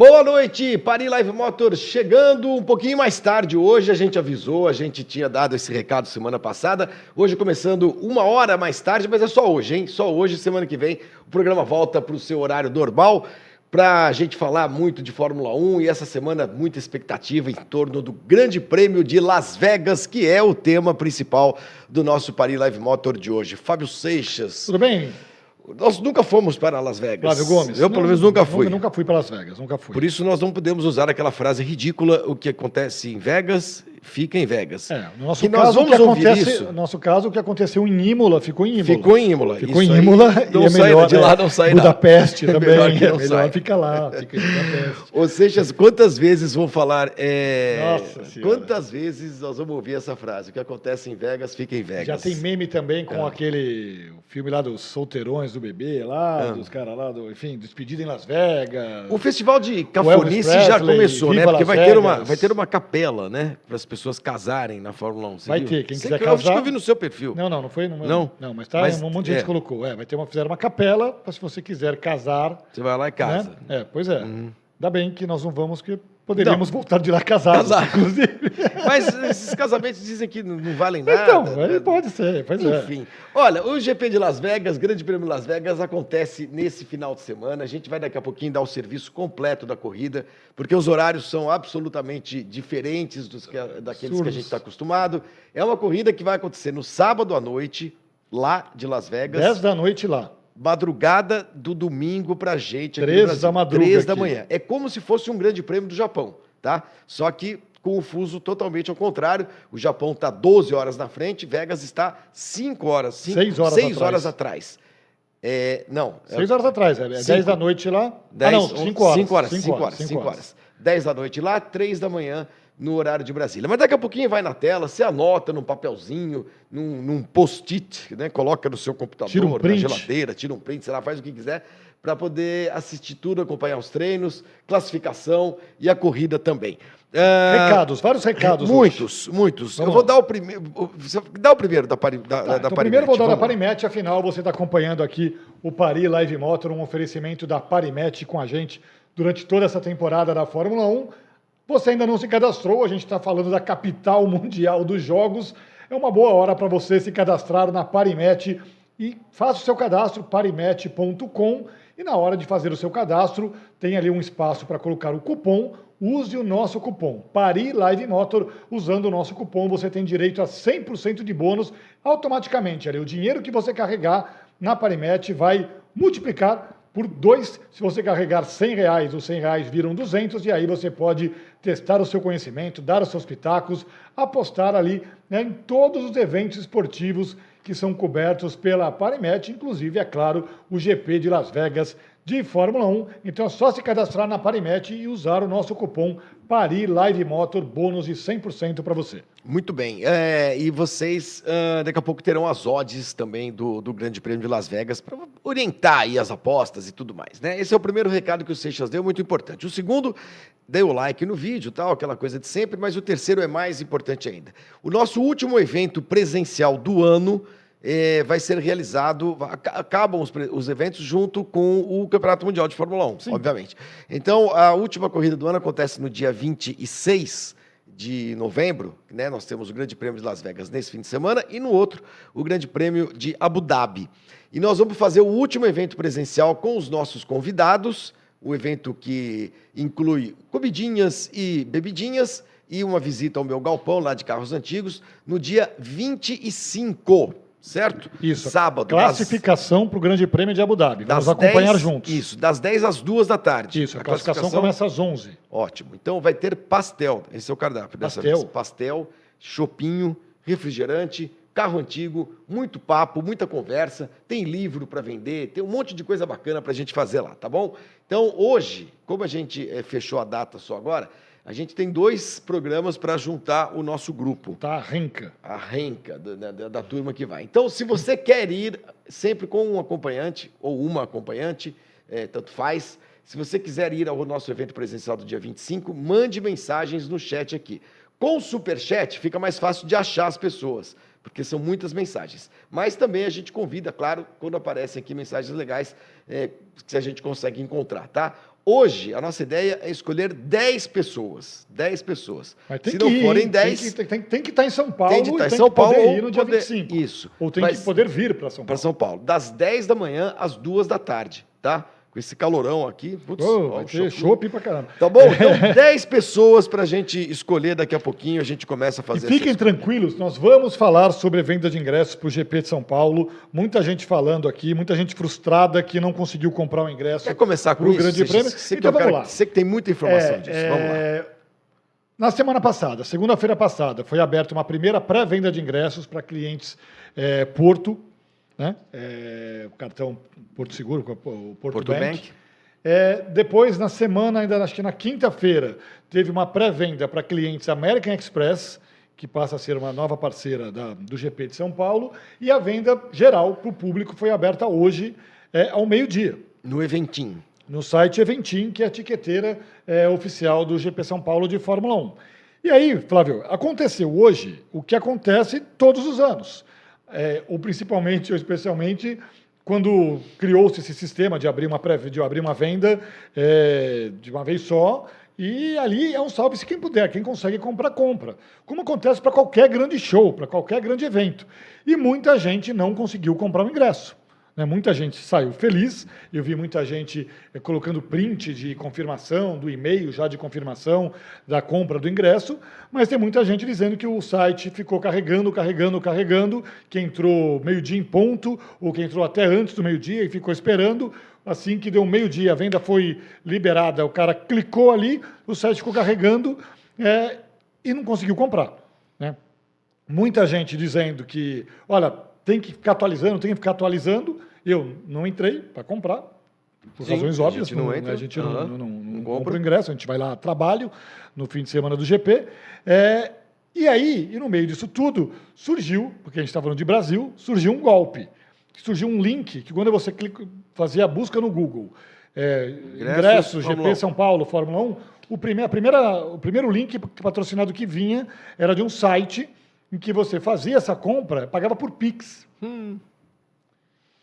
Boa noite, Paris Live Motor chegando um pouquinho mais tarde hoje. A gente avisou, a gente tinha dado esse recado semana passada. Hoje começando uma hora mais tarde, mas é só hoje, hein? Só hoje, semana que vem, o programa volta para o seu horário normal para a gente falar muito de Fórmula 1 e essa semana muita expectativa em torno do Grande Prêmio de Las Vegas, que é o tema principal do nosso Paris Live Motor de hoje. Fábio Seixas. Tudo bem? Nós nunca fomos para Las Vegas. Flávio Gomes. Eu, pelo menos, nunca fui. Nunca, nunca fui para Las Vegas, nunca fui. Por isso, nós não podemos usar aquela frase ridícula: o que acontece em Vegas fica em Vegas. É, no nosso que caso, nós vamos acontece, isso. No nosso caso, o que aconteceu em Imola ficou em Imola. Ficou em Imola. Ficou Isso em aí Imola não e é sai melhor. de lá, né? não sai nada. Budapeste É também. melhor que é melhor sai. fica lá, fica em Budapeste. Ou seja, quantas vezes vão falar. é, Nossa Senhora. Quantas vezes nós vamos ouvir essa frase? O que acontece em Vegas fica em Vegas. Já tem meme também com aquele o filme lá dos solteirões do bebê lá, Ah. dos caras lá, do, enfim, despedida em Las Vegas. O festival de cafonice já começou, né? Porque Las vai ter, uma, vai ter uma capela, né? Para as pessoas casarem na Fórmula 1. Você Vai viu? ter, quem Sei quiser que eu acho que casar- eu vi no seu perfil. Não, não, não foi. Não, Não? não mas tá, Mas, um monte de gente é. colocou. É, vai ter uma, fizeram uma capela para se você quiser casar. Você vai lá e casa. Né? É, pois é. Ainda bem que nós não vamos, que poderíamos voltar de lá casados, Casar. inclusive. Mas esses casamentos dizem que não não valem nada. então, né? pode ser, pois é. Enfim, olha, o GP de Las Vegas, Grande Prêmio de Las Vegas, acontece nesse final de semana. A gente vai daqui a pouquinho dar o serviço completo da corrida, porque os horários são absolutamente diferentes dos que, daqueles que a gente está acostumado. É uma corrida que vai acontecer no sábado à noite, lá de Las Vegas. 10 da noite lá. Madrugada do domingo pra gente. aqui no Três da madruga Três da manhã. É como se fosse um grande prêmio do Japão, tá? Só que com o fuso totalmente ao contrário. O Japão está 12 horas na frente, Vegas está 5 horas. cinco- Seis horas seis atrás. horas atrás. É, não. é- 6 horas atrás, é 10 Cinco. da noite lá. Dez- ah, não, 5 horas. 5 horas, cinco 5 horas, cinco 5 horas. 10 da noite lá, 3 da manhã no horário de Brasília. Mas daqui a pouquinho vai na tela, você anota num papelzinho, num, num post-it, né? Coloca no seu computador, um na geladeira, tira um print, sei lá, faz o que quiser, para poder assistir tudo, acompanhar os treinos, classificação e a corrida também. Ah, Recados, vários recados. hoje. Muitos, muitos. Vamos Eu vou lá. dar o primeiro. Dá o primeiro da, Pari, da, Tá, da então primeiro vou dar da vamos lá. Parimet, afinal você está acompanhando aqui o Paris Live Motor, um oferecimento da Parimet com a gente durante toda essa temporada da Fórmula 1. Você ainda não se cadastrou, a gente está falando da capital mundial dos jogos. É uma boa hora para você se cadastrar na Parimet e faça o seu cadastro, parimet.com. E na hora de fazer o seu cadastro, tem ali um espaço para colocar o cupom. Use o nosso cupom Paris Live Motor. Usando o nosso cupom, você tem direito a 100% de bônus automaticamente. Ali, o dinheiro que você carregar na Parimet vai multiplicar por dois. Se você carregar 100 reais, os 100 reais viram 200 e aí você pode testar o seu conhecimento, dar os seus pitacos, apostar ali né, em todos os eventos esportivos que são cobertos pela Parimet, inclusive, é claro, o GP de Las Vegas de Fórmula 1. Então é só se cadastrar na Parimet e usar o nosso cupom Paris Live Motor, bônus de 100% para você. Muito bem. É, e vocês ah, daqui a pouco terão as odds também do, do Grande Prêmio de Las Vegas para orientar aí as apostas e tudo mais, né? Esse é o primeiro recado que o Seixas deu, muito importante. O segundo, dê o like no vídeo, tal, aquela coisa de sempre, mas o terceiro é mais importante ainda. O nosso último evento presencial do ano eh, vai ser realizado, aca- acabam os, os eventos junto com o Campeonato Mundial de Fórmula 1, obviamente. Então, a última corrida do ano acontece no dia 26 de novembro, né? Nós temos o Grande Prêmio de Las Vegas nesse fim de semana e no outro o Grande Prêmio de Abu Dhabi. E nós vamos fazer o último evento presencial com os nossos convidados, o evento que inclui comidinhas e bebidinhas e uma visita ao meu galpão lá de carros antigos no dia 25, certo? Isso. Sábado. das- Classificação para o Grande Prêmio de Abu Dhabi. Vamos das acompanhar 10 juntos. Isso, das 10 às 2 da tarde. Isso, a classificação, começa às 11. Ótimo. Então vai ter pastel. Esse é o cardápio dessa Pastel. vez. Pastel, chopinho, refrigerante, carro antigo, muito papo, muita conversa. Tem livro para vender, tem um monte de coisa bacana para a gente fazer lá, tá bom? Então hoje, como a gente eh, fechou a data só agora, a gente tem dois programas para juntar o nosso grupo Tá, renca. a renca da, da- da- turma que vai. Então, se você quer ir sempre com um acompanhante ou uma acompanhante, eh, tanto faz. Se você quiser ir ao nosso evento presencial do dia 25, mande mensagens no chat aqui. Com o Superchat fica mais fácil de achar as pessoas, porque são muitas mensagens. Mas também a gente convida, claro, quando aparecem aqui mensagens legais, é, que a gente consegue encontrar, tá? Hoje, a nossa ideia é escolher 10 pessoas. 10 pessoas. Mas tem Se que não ir, forem hein? 10, Tem que, tem, tem que estar em São Paulo tem de estar e em São que poder Paulo ir no ou dia poder- 25. Isso. Ou tem Mas- que poder vir para São para Paulo. São Paulo. Das 10 da manhã às 2 da tarde, tá? Com esse calorão aqui. Putz, Ô, ó, chopp pra caramba. Tá bom? Então, 10 pessoas para a gente escolher daqui a pouquinho. A gente começa a E fazer fiquem essa tranquilos, nós vamos falar sobre venda de ingressos para o GP de São Paulo. Muita gente falando aqui, muita gente frustrada que não conseguiu comprar o ingresso. Quer começar com pro isso? Grande? Prêmio? Você, que Então é um cara vamos lá. que- você que tem muita informação É, disso. Vamos lá. é, Na semana passada, segunda-feira passada, foi aberta uma primeira pré-venda de ingressos para clientes é, Porto, né? É, o cartão Porto Seguro, o Porto, Porto Bank. Bank. É, depois, na semana, ainda acho que na quinta-feira, teve uma pré-venda para clientes American Express, que passa a ser uma nova parceira da- do GP de São Paulo, e a venda geral para o público foi aberta hoje, é, ao meio-dia No Eventim. no site Eventim, que é a etiqueteira é, oficial do GP São Paulo de Fórmula 1. E aí, Flávio, aconteceu hoje o que acontece todos os anos, é, ou principalmente ou especialmente quando criou-se esse sistema de abrir uma, pré, de abrir uma venda é, de uma vez só, e ali é um salve-se quem puder, quem consegue comprar, compra. Como acontece para qualquer grande show, para qualquer grande evento. E muita gente não conseguiu comprar o ingresso. Né? Muita gente saiu feliz. Eu vi muita gente eh, colocando print de confirmação, do e-mail já de confirmação da compra do ingresso, mas tem muita gente dizendo que o site ficou carregando, carregando, carregando, que entrou meio-dia em ponto, ou que entrou até antes do meio-dia e ficou esperando. Assim que deu meio-dia, a venda foi liberada, o cara clicou ali, o site ficou carregando eh, e não conseguiu comprar. Né? muita gente dizendo que, olha, tem que ficar atualizando, tem que ficar atualizando. Eu não entrei para comprar, por Sim, razões a óbvias. gente não entra, a gente aham, não, não, não, não não compra. o ingresso, a gente vai lá a trabalho no fim de semana do GP. É, e aí, e no meio disso tudo, surgiu, porque a gente está falando de Brasil, surgiu um golpe. Surgiu um link que quando você clica, fazia a busca no Google, é, ingressos, GP 1. São Paulo, Fórmula 1, o, prime- a primeira, o primeiro link patrocinado que vinha era de um site em que você fazia essa compra, pagava por Pix.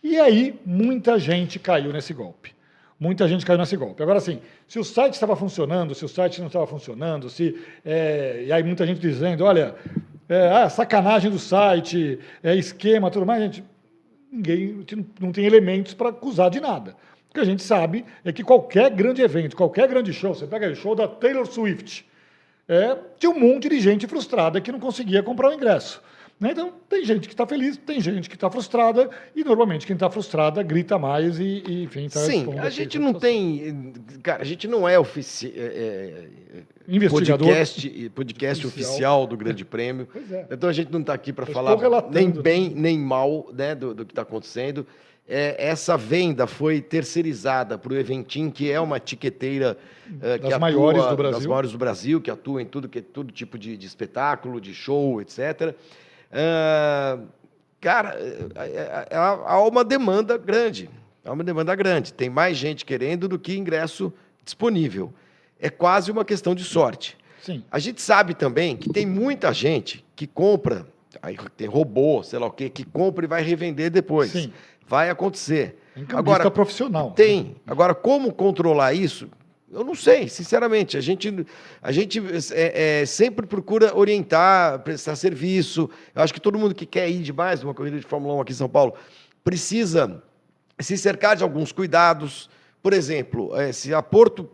E aí, muita gente caiu nesse golpe. Muita gente caiu nesse golpe. Agora, assim, se o site estava funcionando, se o site não estava funcionando, se. é, e aí, muita gente dizendo: olha, é, ah, sacanagem do site, é esquema, tudo mais, gente. Ninguém não- tem elementos para acusar de nada. O que a gente sabe é que qualquer grande evento, qualquer grande show, você pega o show da Taylor Swift, é, tinha um monte de gente frustrada que não conseguia comprar o ingresso. Né? Então, tem gente que está feliz, tem gente que está frustrada, e normalmente quem está frustrada grita mais e, e enfim, tá Sim, a gente não tem. Cara, a gente não é, ofici é, é, podcast, podcast Oficial. oficial. do Grande Prêmio. É. Então a gente não está aqui para falar nem bem nem mal né, do, do que está acontecendo. É, essa venda foi terceirizada para o Eventim, que é uma etiqueteira eh, que Das maiores do Brasil. das maiores do Brasil, que atua em tudo que todo tipo de, de espetáculo, de show, etc. Ah, cara, é- é- há há uma demanda grande. Há uma demanda grande. Tem mais gente querendo do que ingresso disponível. É quase uma questão de sorte. Sim. A gente sabe também que tem muita gente que compra, aí tem robô, sei lá o quê, que compra e vai revender depois. Sim. Vai acontecer. Agora, profissional. tem. Agora, como controlar isso? Eu não sei, sinceramente. A gente, a gente é, é, sempre procura orientar, prestar serviço. Eu acho que todo mundo que quer ir demais numa corrida de Fórmula 1 aqui em São Paulo precisa se cercar de alguns cuidados. Por exemplo, eh, se a Porto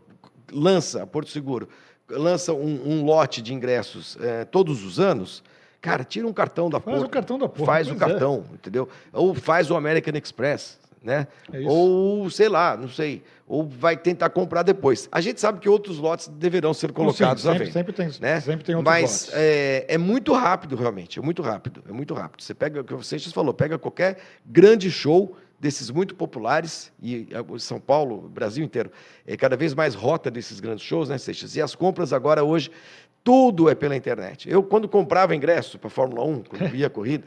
lança, a Porto Seguro, lança um, um lote de ingressos eh, todos os anos, cara, tira um cartão da Faz Porto. o cartão da Porto, Faz o é. cartão, entendeu? Ou faz o American Express, né? É. Ou, sei lá, não sei. Ou vai tentar comprar depois. A gente sabe que outros lotes deverão ser colocados Sim, à sempre, venda sempre tem, né? sempre tem outros Mas lotes. é, é muito rápido, realmente. É muito rápido. É muito rápido. Você pega o que o Seixas falou, pega qualquer grande show desses muito populares, e é, São Paulo, Brasil inteiro, é cada vez mais rota desses grandes shows, né, Seixas? E as compras agora, hoje, tudo é pela internet. Eu, quando comprava ingresso para a Fórmula 1, quando via a corrida,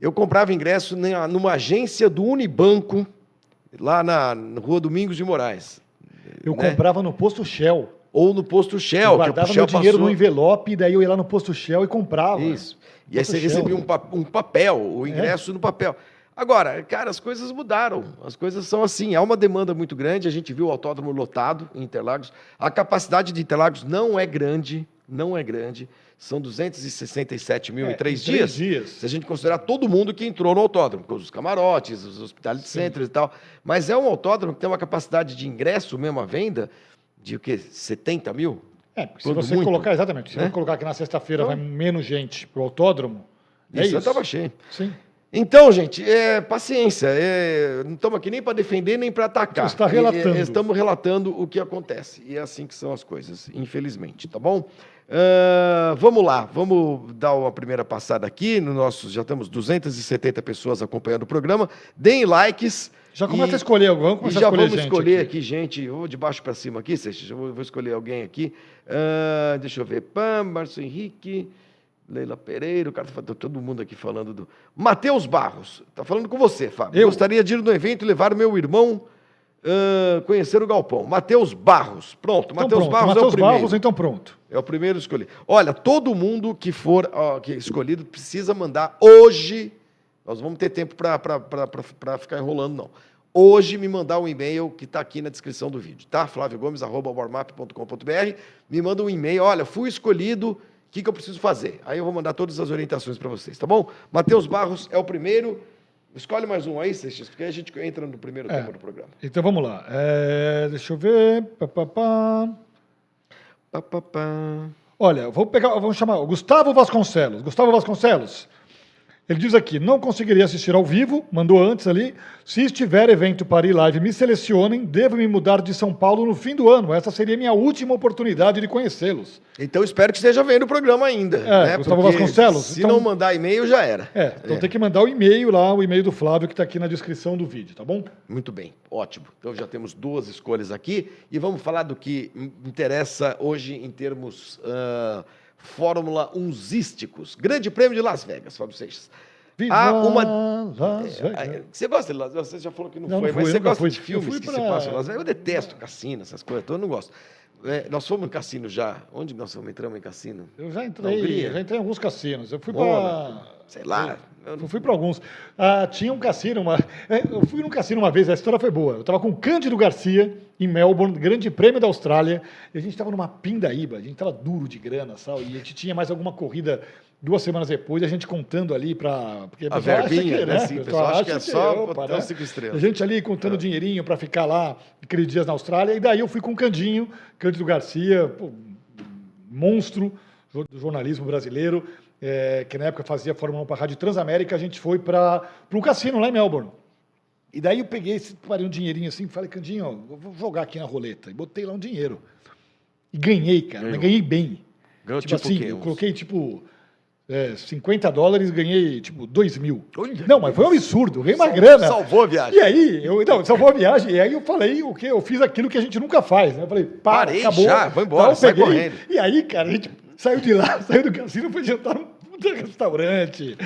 eu comprava ingresso numa agência do Unibanco, lá na, rua Domingos de Moraes. Eu né? comprava no posto Shell. Ou no posto Shell, eu que o guardava Shell meu dinheiro passou... no envelope, daí eu ia lá no posto Shell e comprava. Isso. E aí você Shell. recebia um, pa- um papel, o ingresso no papel. Agora, cara, as coisas mudaram. As coisas são assim. Há uma demanda muito grande. A gente viu o autódromo lotado em Interlagos. A capacidade de Interlagos não é grande, não é grande. São 267 mil É, em três em três dias. dias. Se a gente considerar todo mundo que entrou no autódromo, com os camarotes, os hospitality centers e tal. Mas é um autódromo que tem uma capacidade de ingresso, mesmo à venda, de o quê? 70 mil? É, porque se Quando você muito, colocar, exatamente, se né? você colocar que na sexta-feira Então- vai menos gente pro autódromo, é Isso, isso. eu estava cheio. Sim. Então, gente, é, paciência. é, não estamos aqui nem para defender nem para atacar. Você está relatando. E, é, estamos relatando o que acontece. E é assim que são as coisas, infelizmente, tá bom? Ah, vamos lá, vamos dar uma primeira passada aqui. No nosso, já estamos 270 pessoas acompanhando o programa. Deem likes. Já começa e- a escolher, vamos começar já a escolher vamos escolher aqui. aqui, gente. Vou de baixo para cima aqui, Seixas. Vou, vou escolher alguém aqui. Ah, deixa eu ver. Pam, Márcio Henrique, Leila Pereira, o cara tá todo mundo aqui falando do. Matheus Barros. Tá falando com você, Fábio. Eu? Gostaria de ir no evento e levar meu irmão ah, conhecer o Galpão. Matheus Barros. Pronto, Então Matheus Barros é o Matheus primeiro. Barros, então pronto. É o primeiro escolhido. Olha, todo mundo que for ó, que é escolhido precisa mandar hoje. Nós vamos ter tempo para ficar enrolando, não. Hoje me mandar um e-mail que está aqui na descrição do vídeo, tá? flaviogomes.warmap.com.br. Me manda um e-mail. Olha, fui escolhido. O que, que eu preciso fazer? Aí eu vou mandar todas as orientações para vocês, tá bom? Matheus Barros é o primeiro. Escolhe mais um aí, Seixas, porque aí a gente entra no primeiro É. tema do programa. Então vamos lá. É, deixa eu ver. Pá, pá, pá. Pá, pá, pá. Olha, vou pegar, vamos chamar o Gustavo Vasconcelos. Gustavo Vasconcelos. Ele diz aqui: não conseguiria assistir ao vivo, mandou antes ali. Se estiver evento Paris Live, me selecionem. Devo me mudar de São Paulo no fim do ano. Essa seria minha última oportunidade de conhecê-los. Então espero que esteja vendo o programa ainda. É, né? Gustavo Porque Vasconcelos, Se então- não mandar e-mail, já era. É, então tem que mandar o e-mail lá, o e-mail do Flávio que está aqui na descrição do vídeo, tá bom? Muito bem, ótimo. Então já temos duas escolhas aqui e vamos falar do que in- interessa hoje em termos ah, Fórmula 1zísticos. Grande Prêmio de Las Vegas, Fábio Seixas. Viva Há uma- Las Ah, Vegas. Você gosta de Las Vegas? Você já falou que não, Não, foi, não mas fui, você nunca gosta fui. de filmes que pra- se passam em Las Vegas? Eu detesto cassino, essas coisas, eu não gosto. É, nós fomos no cassino já. Onde nós fomos, entramos em cassino? Eu já entrei, já entrei em alguns cassinos. Eu fui para. sei lá. Eu não- fui para alguns. Ah, tinha um cassino, uma... é, eu fui num cassino uma vez, a história foi boa. Eu estava com o Cândido Garcia em Melbourne, Grande Prêmio da Austrália, e a gente estava numa pindaíba, a gente estava duro de grana, sabe? E a gente tinha mais alguma corrida duas semanas depois, a gente contando ali para. A verbinha, que, né? Sim, o pessoal acha que é só opa, botar né? cinco estrelas. A gente ali contando dinheirinho para ficar lá aqueles dias na Austrália, e daí eu fui com o Candinho, Cândido Garcia, pô, monstro do jornalismo brasileiro, é, que na época fazia Fórmula 1 para a Rádio Transamérica, a gente foi para um cassino lá em Melbourne. E daí eu peguei, esse- parei um dinheirinho assim, falei, Candinho, ó, vou jogar aqui na roleta. E botei lá um dinheiro. E ganhei, cara, mas ganhei bem. Ganhou tipo, tipo assim, eu coloquei tipo é, 50 dólares, ganhei tipo 2 mil. Olha. Não, mas foi um absurdo, ganhei uma grana. Salvou a viagem. E aí, eu não, salvou a viagem. E aí eu falei o quê? Eu fiz aquilo que a gente nunca faz, né? Eu falei, para, Parei acabou. já, vou embora, sai peguei, correndo. E aí, cara, a gente saiu de lá, saiu do cassino, foi jantar num puta restaurante.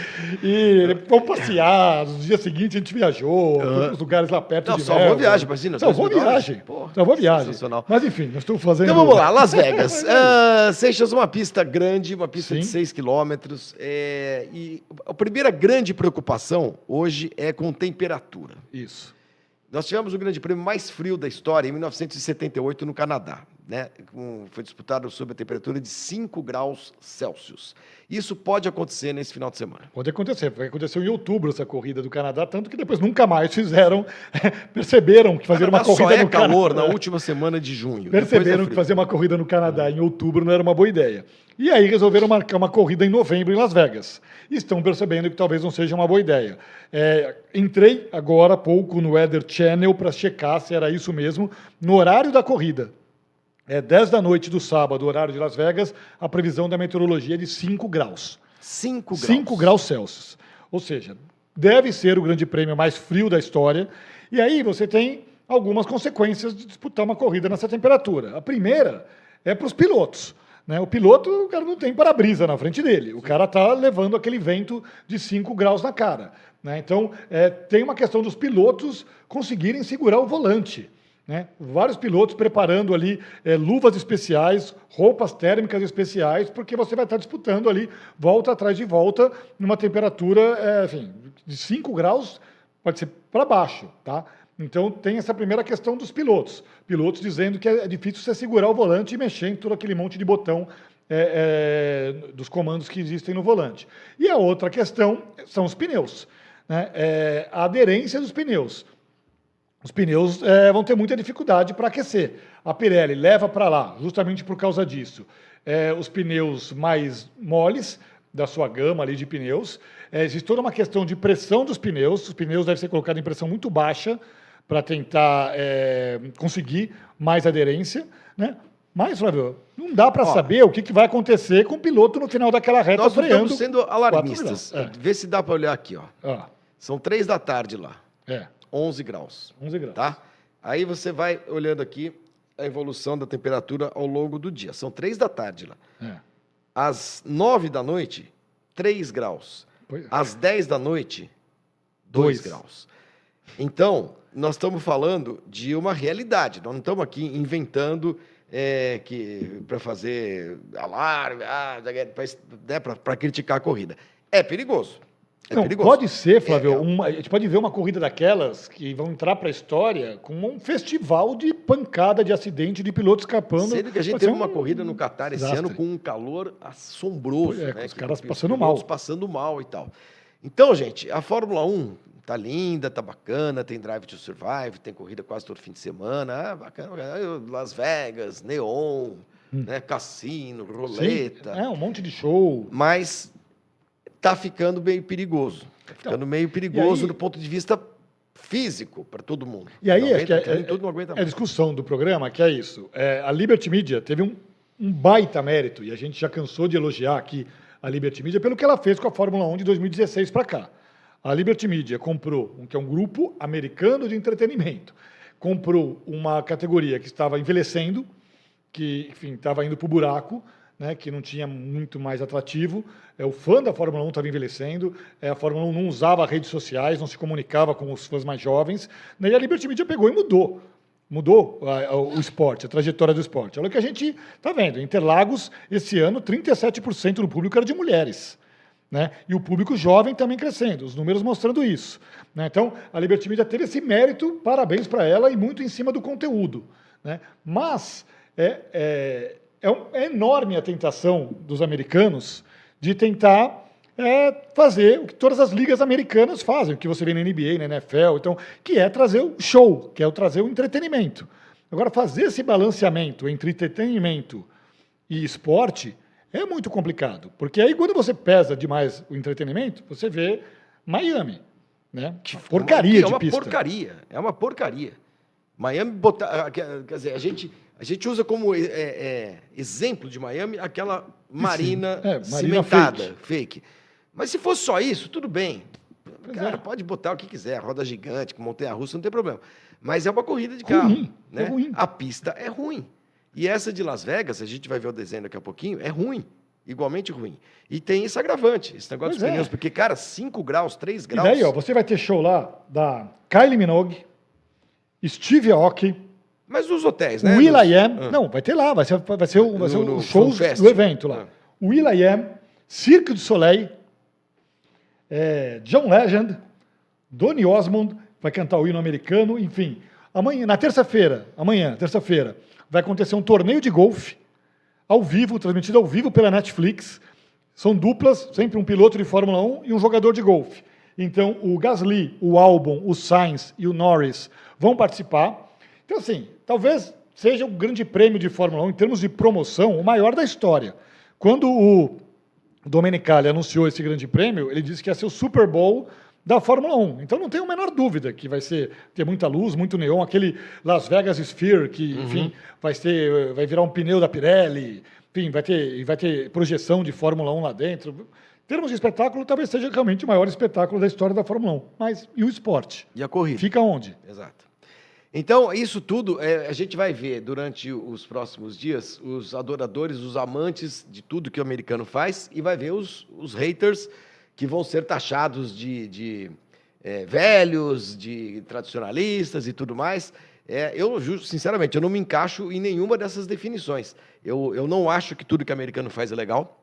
E fomos passear. Nos dias seguintes a gente viajou, foi para os lugares lá perto Não, de salvou a Melbourne. viagem, imagina, Salvou a dois mil dólares. viagem. Pô, salvou a viagem. sensacional. Mas enfim, nós estamos fazendo... Então vamos lá, Las Vegas. Ah, Seixas, uma pista grande, uma pista de Sim. 6 quilômetros. é, e a primeira grande preocupação hoje é com temperatura. Isso. Nós tivemos o grande prêmio mais frio da história em 1978 no Canadá. Né? Foi disputado sob a temperatura de 5 graus Celsius. Isso pode acontecer nesse final de semana. Pode acontecer. Foi- Aconteceu em outubro essa corrida do Canadá, tanto que depois nunca mais fizeram, perceberam que fazer uma corrida só é no calor Canadá. na última semana de junho. É Perceberam que frio. fazer uma corrida no Canadá em outubro não era uma boa ideia. E aí resolveram marcar uma corrida em novembro em Las Vegas. Estão percebendo que talvez não seja uma boa ideia. É, entrei agora há pouco no Weather Channel para checar se era isso mesmo, no horário da corrida. É 10 da noite do sábado, horário de Las Vegas, a previsão da meteorologia é de 5 graus. 5 graus. 5 graus Celsius. Ou seja, deve ser o grande prêmio mais frio da história. E aí você tem algumas consequências de disputar uma corrida nessa temperatura. A primeira é para os pilotos. Né? O piloto, o cara não tem para-brisa na frente dele. O cara está levando aquele vento de 5 graus na cara. né? Então, é, tem uma questão dos pilotos conseguirem segurar o volante. Né? Vários pilotos preparando ali é, luvas especiais, roupas térmicas especiais, porque você vai estar disputando ali volta atrás de volta numa temperatura é, enfim, de 5 graus pode ser para baixo, tá? Então tem essa primeira questão dos pilotos. Pilotos dizendo que é difícil você segurar o volante e mexer em todo aquele monte de botão é, é, dos comandos que existem no volante. E a outra questão são os pneus. Né? É, a aderência dos pneus. Os pneus é, vão ter muita dificuldade para aquecer. A Pirelli leva para lá, justamente por causa disso, é, os pneus mais moles da sua gama ali de pneus. É, existe toda uma questão de pressão dos pneus. Os pneus devem ser colocados em pressão muito baixa para tentar é, conseguir mais aderência, né? Mas, Flávio, não dá para saber o que, que, vai acontecer com o piloto no final daquela reta nós freando. Nós estamos sendo alarmistas. É. Vê se dá para olhar aqui, ó. Ah. São três da tarde lá. É. 11 graus. 11 graus. Tá? Aí você vai olhando aqui a evolução da temperatura ao longo do dia. São três da tarde lá. É. Às nove da noite, 3 graus. Pois. É. Às 10 da noite, 2 graus. Então, nós estamos falando de uma realidade. Nós não estamos aqui inventando é, que para fazer alarme, ah, né, para criticar a corrida. É perigoso. É não, perigoso. pode ser, Flávio, é, é... Uma, a gente pode ver uma corrida daquelas que vão entrar para a história com um festival de pancada, de acidente, de pilotos escapando. Sendo que a gente teve um... uma corrida no Qatar esse ano com um calor assombroso. É, né? os caras passando mal. passando mal e tal. Então, gente, a Fórmula 1 tá linda, tá bacana, tem Drive to Survive, tem corrida quase todo fim de semana, ah, bacana, Las Vegas, neon, hum. né, cassino, roleta. Sim, é, um monte de show. Mas tá ficando meio perigoso. Tá ficando então, meio perigoso aí, do ponto de vista físico para todo mundo. E aí aguenta, é, é, tudo não aguenta é a discussão do programa que é isso. É, a Liberty Media teve um, um baita mérito e a gente já cansou de elogiar aqui a Liberty Media pelo que ela fez com a Fórmula 1 de 2016 para cá. A Liberty Media comprou, que é um grupo americano de entretenimento, comprou uma categoria que estava envelhecendo, que, enfim, estava indo para o buraco, né, que não tinha muito mais atrativo. É, o fã da Fórmula 1 estava envelhecendo, é, a Fórmula 1 não usava redes sociais, não se comunicava com os fãs mais jovens. Né, e a Liberty Media pegou e mudou. Mudou a, a, o esporte, a trajetória do esporte. Olha o que a gente está vendo. Interlagos, esse ano, 37% do público era de mulheres. Né? E o público jovem também crescendo, os números mostrando isso. Né? Então, a Liberty Media teve esse mérito, parabéns para ela, e muito em cima do conteúdo. Né? Mas é, é, é, um, é, enorme a tentação dos americanos de tentar é, fazer o que todas as ligas americanas fazem, o que você vê na NBA, na NFL, então, que é trazer o show, que é o trazer o entretenimento. Agora, fazer esse balanceamento entre entretenimento e esporte é muito complicado, porque aí quando você pesa demais o entretenimento, você vê Miami, né? Que porcaria é uma, de pista. É uma porcaria, é uma porcaria. Miami botar, quer dizer, a gente a gente usa como é, é, exemplo de Miami aquela marina, é, marina cimentada, fake. fake. Mas se fosse só isso, tudo bem. Pois Cara, é. pode botar o que quiser, roda gigante, com montanha-russa, não tem problema. Mas é uma corrida de carro. Ruim, né? É ruim. A pista é ruim. E essa de Las Vegas, a gente vai ver o desenho daqui a pouquinho, é ruim. Igualmente ruim. E tem esse agravante, esse negócio pois dos é. pneus, porque, cara, 5 graus, 3 graus. E daí, ó, você vai ter show lá da Kylie Minogue, Steve Aoki. Mas os hotéis, né? Will I Am. Ah. Não, vai ter lá, vai ser, vai ser, o, vai ser no, o show do evento lá. Ah. Will I Am, Cirque du Soleil, é, John Legend, Donny Osmond, vai cantar o hino americano, enfim. Amanhã, na terça-feira, amanhã, terça-feira, vai acontecer um torneio de golfe ao vivo, transmitido ao vivo pela Netflix. São duplas, sempre um piloto de Fórmula 1 e um jogador de golfe. Então, o Gasly, o Albon, o Sainz e o Norris vão participar. Então, assim, talvez seja o grande prêmio de Fórmula 1, em termos de promoção, o maior da história. Quando o Domenicali anunciou esse grande prêmio, ele disse que ia ser o Super Bowl da Fórmula 1. Então não tenho a menor dúvida que vai ser ter muita luz, muito neon, aquele Las Vegas Sphere que, uhum. enfim, vai ter vai virar um pneu da Pirelli, enfim, vai ter vai ter projeção de Fórmula 1 lá dentro. Em termos de espetáculo, talvez seja realmente o maior espetáculo da história da Fórmula 1. Mas e o esporte? E a corrida? Fica onde? Exato. Então, isso tudo é, a gente vai ver durante os próximos dias os adoradores, os amantes de tudo que o americano faz e vai ver os, os haters que vão ser taxados de, de é, velhos, de tradicionalistas e tudo mais. É, eu, sinceramente, eu não me encaixo em nenhuma dessas definições. Eu, eu não acho que tudo que o americano faz é legal.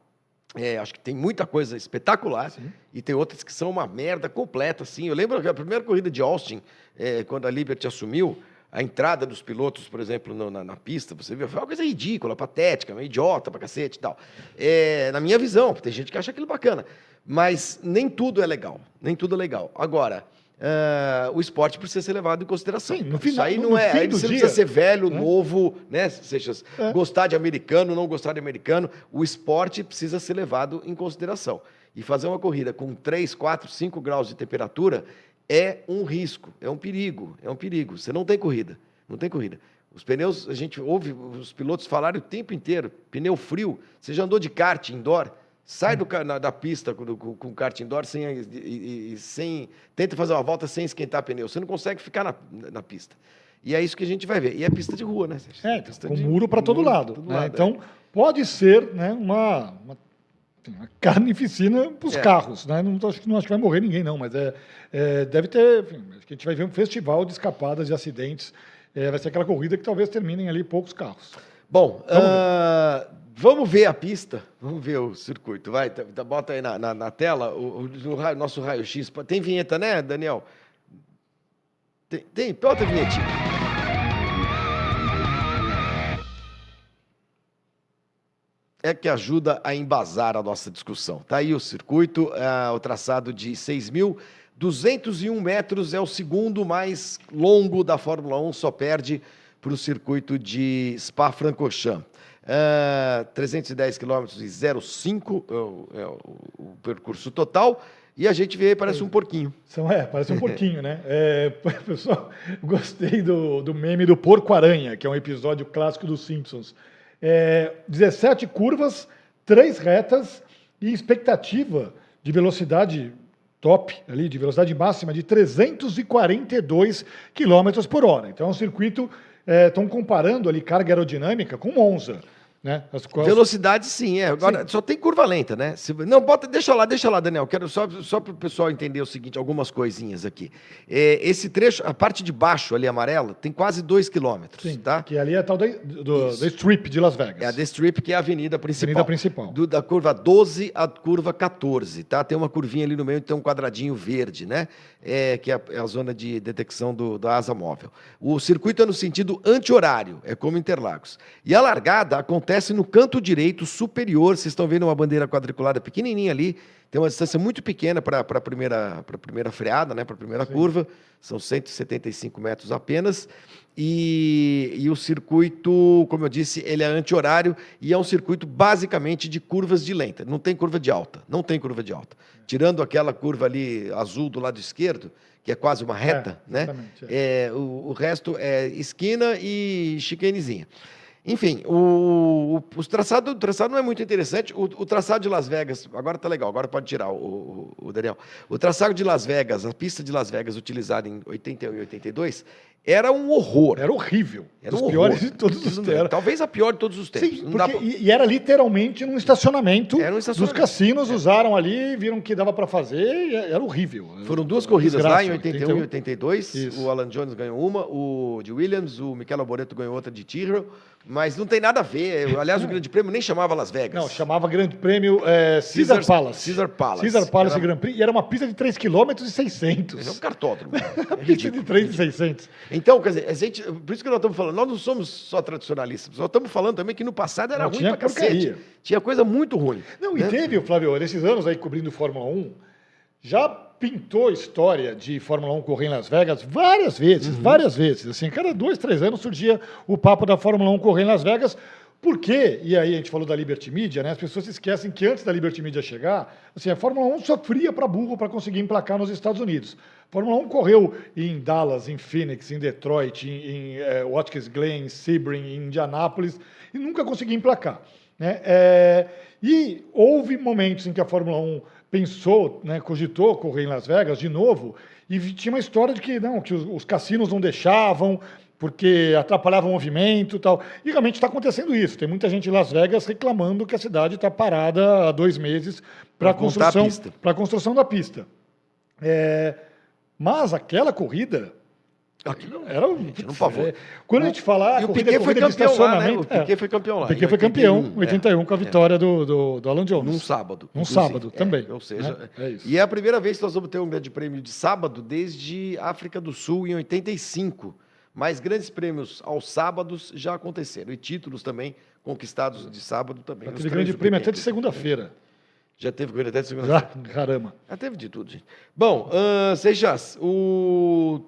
É, acho que tem muita coisa espetacular Sim. e tem outras que são uma merda completa, assim. Eu lembro que a primeira corrida de Austin, é, quando a Liberty assumiu, a entrada dos pilotos, por exemplo, no- na, na pista, você viu, foi uma coisa ridícula, patética, meio idiota pra cacete e tal. É, na minha visão, tem gente que acha aquilo bacana, mas nem tudo é legal, nem tudo é legal. Agora, ah, o esporte precisa ser levado em consideração. Sim, no Isso final- aí no- não é, aí você dia, precisa ser velho, né? novo, né? Seja, É. gostar de americano, não gostar de americano, o esporte precisa ser levado em consideração. E fazer uma corrida com 3, 4, 5 graus de temperatura é um risco, é um perigo, é um perigo. Você não tem corrida, não tem corrida. Os pneus, a gente ouve os pilotos falarem o tempo inteiro, pneu frio. Você já andou de kart indoor? Sai do, na- da pista com, com, com kart indoor sem, e- e- e sem. Tenta fazer uma volta sem esquentar pneu. Você não consegue ficar na, na pista. E é isso que a gente vai ver. E é pista de rua, né? Sérgio? É, Pista com de- muro para todo lado. todo né? lado, é. Então, pode ser né, uma, uma, uma carnificina para os É. carros. Né? Não, acho, que- não acho que vai morrer ninguém, não, mas é, é, deve ter. Enfim, acho que a gente vai ver um festival de escapadas, de acidentes. É, vai ser aquela corrida que talvez terminem ali poucos carros. Bom, ah, vamos ver a pista, vamos ver o circuito. Vai, tá- tá- bota aí na, na- na tela o, o- o nosso raio-x. Tem vinheta, né, Daniel? Tem, tem, bota a vinhetinha. É que ajuda a embasar a nossa discussão. Tá aí o circuito, ah, o traçado de 6.201 metros, é o segundo mais longo da Fórmula 1, só perde para o circuito de Spa-Francorchamps. Ah, 310 quilômetros e 0,5 é, o, é o- percurso total. E a gente vê, parece um porquinho. São, é, parece um porquinho, né? É, pessoal, gostei do, do meme do Porco-Aranha, que é um episódio clássico dos Simpsons. É, 17 curvas, três retas e expectativa de velocidade top, ali, de velocidade máxima de 342 km por hora. Então é um circuito, estão comparando ali carga aerodinâmica com Monza. Né? Quais- Velocidade, sim, é. Agora, só tem curva lenta, né? Se- não, bota, deixa lá, deixa lá, Daniel. Quero só, só para o pessoal entender o seguinte, algumas coisinhas aqui. É, esse trecho, a parte de baixo ali, amarela, tem quase 2 quilômetros, Sim, tá? que ali é a tal da, do, da Strip de Las Vegas. É a The Strip, que é a avenida principal. Avenida principal. Do- da curva 12 à curva 14, tá? Tem uma curvinha ali no meio, tem um quadradinho verde, né? É, que é a, é a zona de detecção do, da asa móvel. O circuito é no sentido anti-horário, é como Interlagos. E a largada acontece no canto direito superior, vocês estão vendo uma bandeira quadriculada pequenininha ali, tem uma distância muito pequena para a primeira, pra primeira freada, né? para a primeira curva, são 175 metros apenas. E, e o circuito, como eu disse, ele é anti-horário e é um circuito basicamente de curvas de lenta. Não tem curva de alta, não tem curva de alta. Tirando aquela curva ali azul do lado esquerdo, que é quase uma reta, É, né? exatamente, É, o, o resto é esquina e chicanezinha. Enfim, o, o, os traçado, o traçado não é muito interessante. O, o traçado de Las Vegas, agora tá legal, agora pode tirar o, o, o Daniel. O traçado de Las Vegas, a pista de Las Vegas utilizada em 81 e 82, era um horror. Era horrível. Era dos um piores horror. de todos os tempos. Talvez a pior de todos os tempos. Sim, porque- pra- e, era literalmente num estacionamento. Era um estacionamento. Dos cassinos usaram ali, viram que dava para fazer, e era horrível. Foram duas corridas Desgraça, lá em 81 e 82. Isso. O Alan Jones ganhou uma, o de Williams, o Michele Alboreto ganhou outra de Tyrrell, mas não tem nada a ver. Aliás, o Grande Prêmio nem chamava Las Vegas. Não, chamava Grande Prêmio é, Caesar, Caesar- Palace. Caesar Palace. Caesar Palace Era- Grand Prix, e era uma pista de 3 km e 600. É um cartódromo. É pista de ridículo. 3 e 600. Então, quer dizer, a gente, por isso que nós estamos falando, nós não somos só tradicionalistas, nós estamos falando também que no passado era Não, ruim cacete. porcaria. Tinha coisa muito ruim. Não, e né? teve, Flávio, nesses anos aí cobrindo Fórmula 1, já pintou história de Fórmula 1 correr em Las Vegas várias vezes, Uhum. várias vezes. Assim, cada dois, três anos surgia o papo da Fórmula 1 correr em Las Vegas. Por quê? E aí a gente falou da Liberty Media, né? As pessoas se esquecem que antes da Liberty Media chegar, assim, a Fórmula 1 sofria para burro para conseguir emplacar nos Estados Unidos. A Fórmula 1 correu em Dallas, em Phoenix, em Detroit, em, em eh, Watkins Glen, em Sebring, em Indianápolis, e nunca conseguia emplacar. Né? É, e houve momentos em que a Fórmula 1 pensou, né, cogitou correr em Las Vegas de novo, e tinha uma história de que não, que os, os cassinos não deixavam, porque atrapalhava o movimento e tal. E realmente está acontecendo isso. Tem muita gente em Las Vegas reclamando que a cidade está parada há dois meses para a construção, construção da pista. É, mas aquela corrida Era um, Gente, pavor. é, Quando a gente falar, E o corrida, Piquet foi campeão lá, né? O é. Piquet foi campeão lá. O Piquet foi campeão 81, em 81 com a é. vitória do, do, do Alan Jones. Num sábado. Num sábado É, também, Ou seja, né? É isso. e é a primeira vez que nós vamos ter um grande prêmio de sábado desde África do Sul em 85. Mas grandes prêmios aos sábados já aconteceram. E títulos também conquistados de sábado também. Já teve grande prêmio até de segunda-feira. Já teve corrida até de segunda Já, caramba. Já teve de tudo, gente. Bom, uh, Sejas, o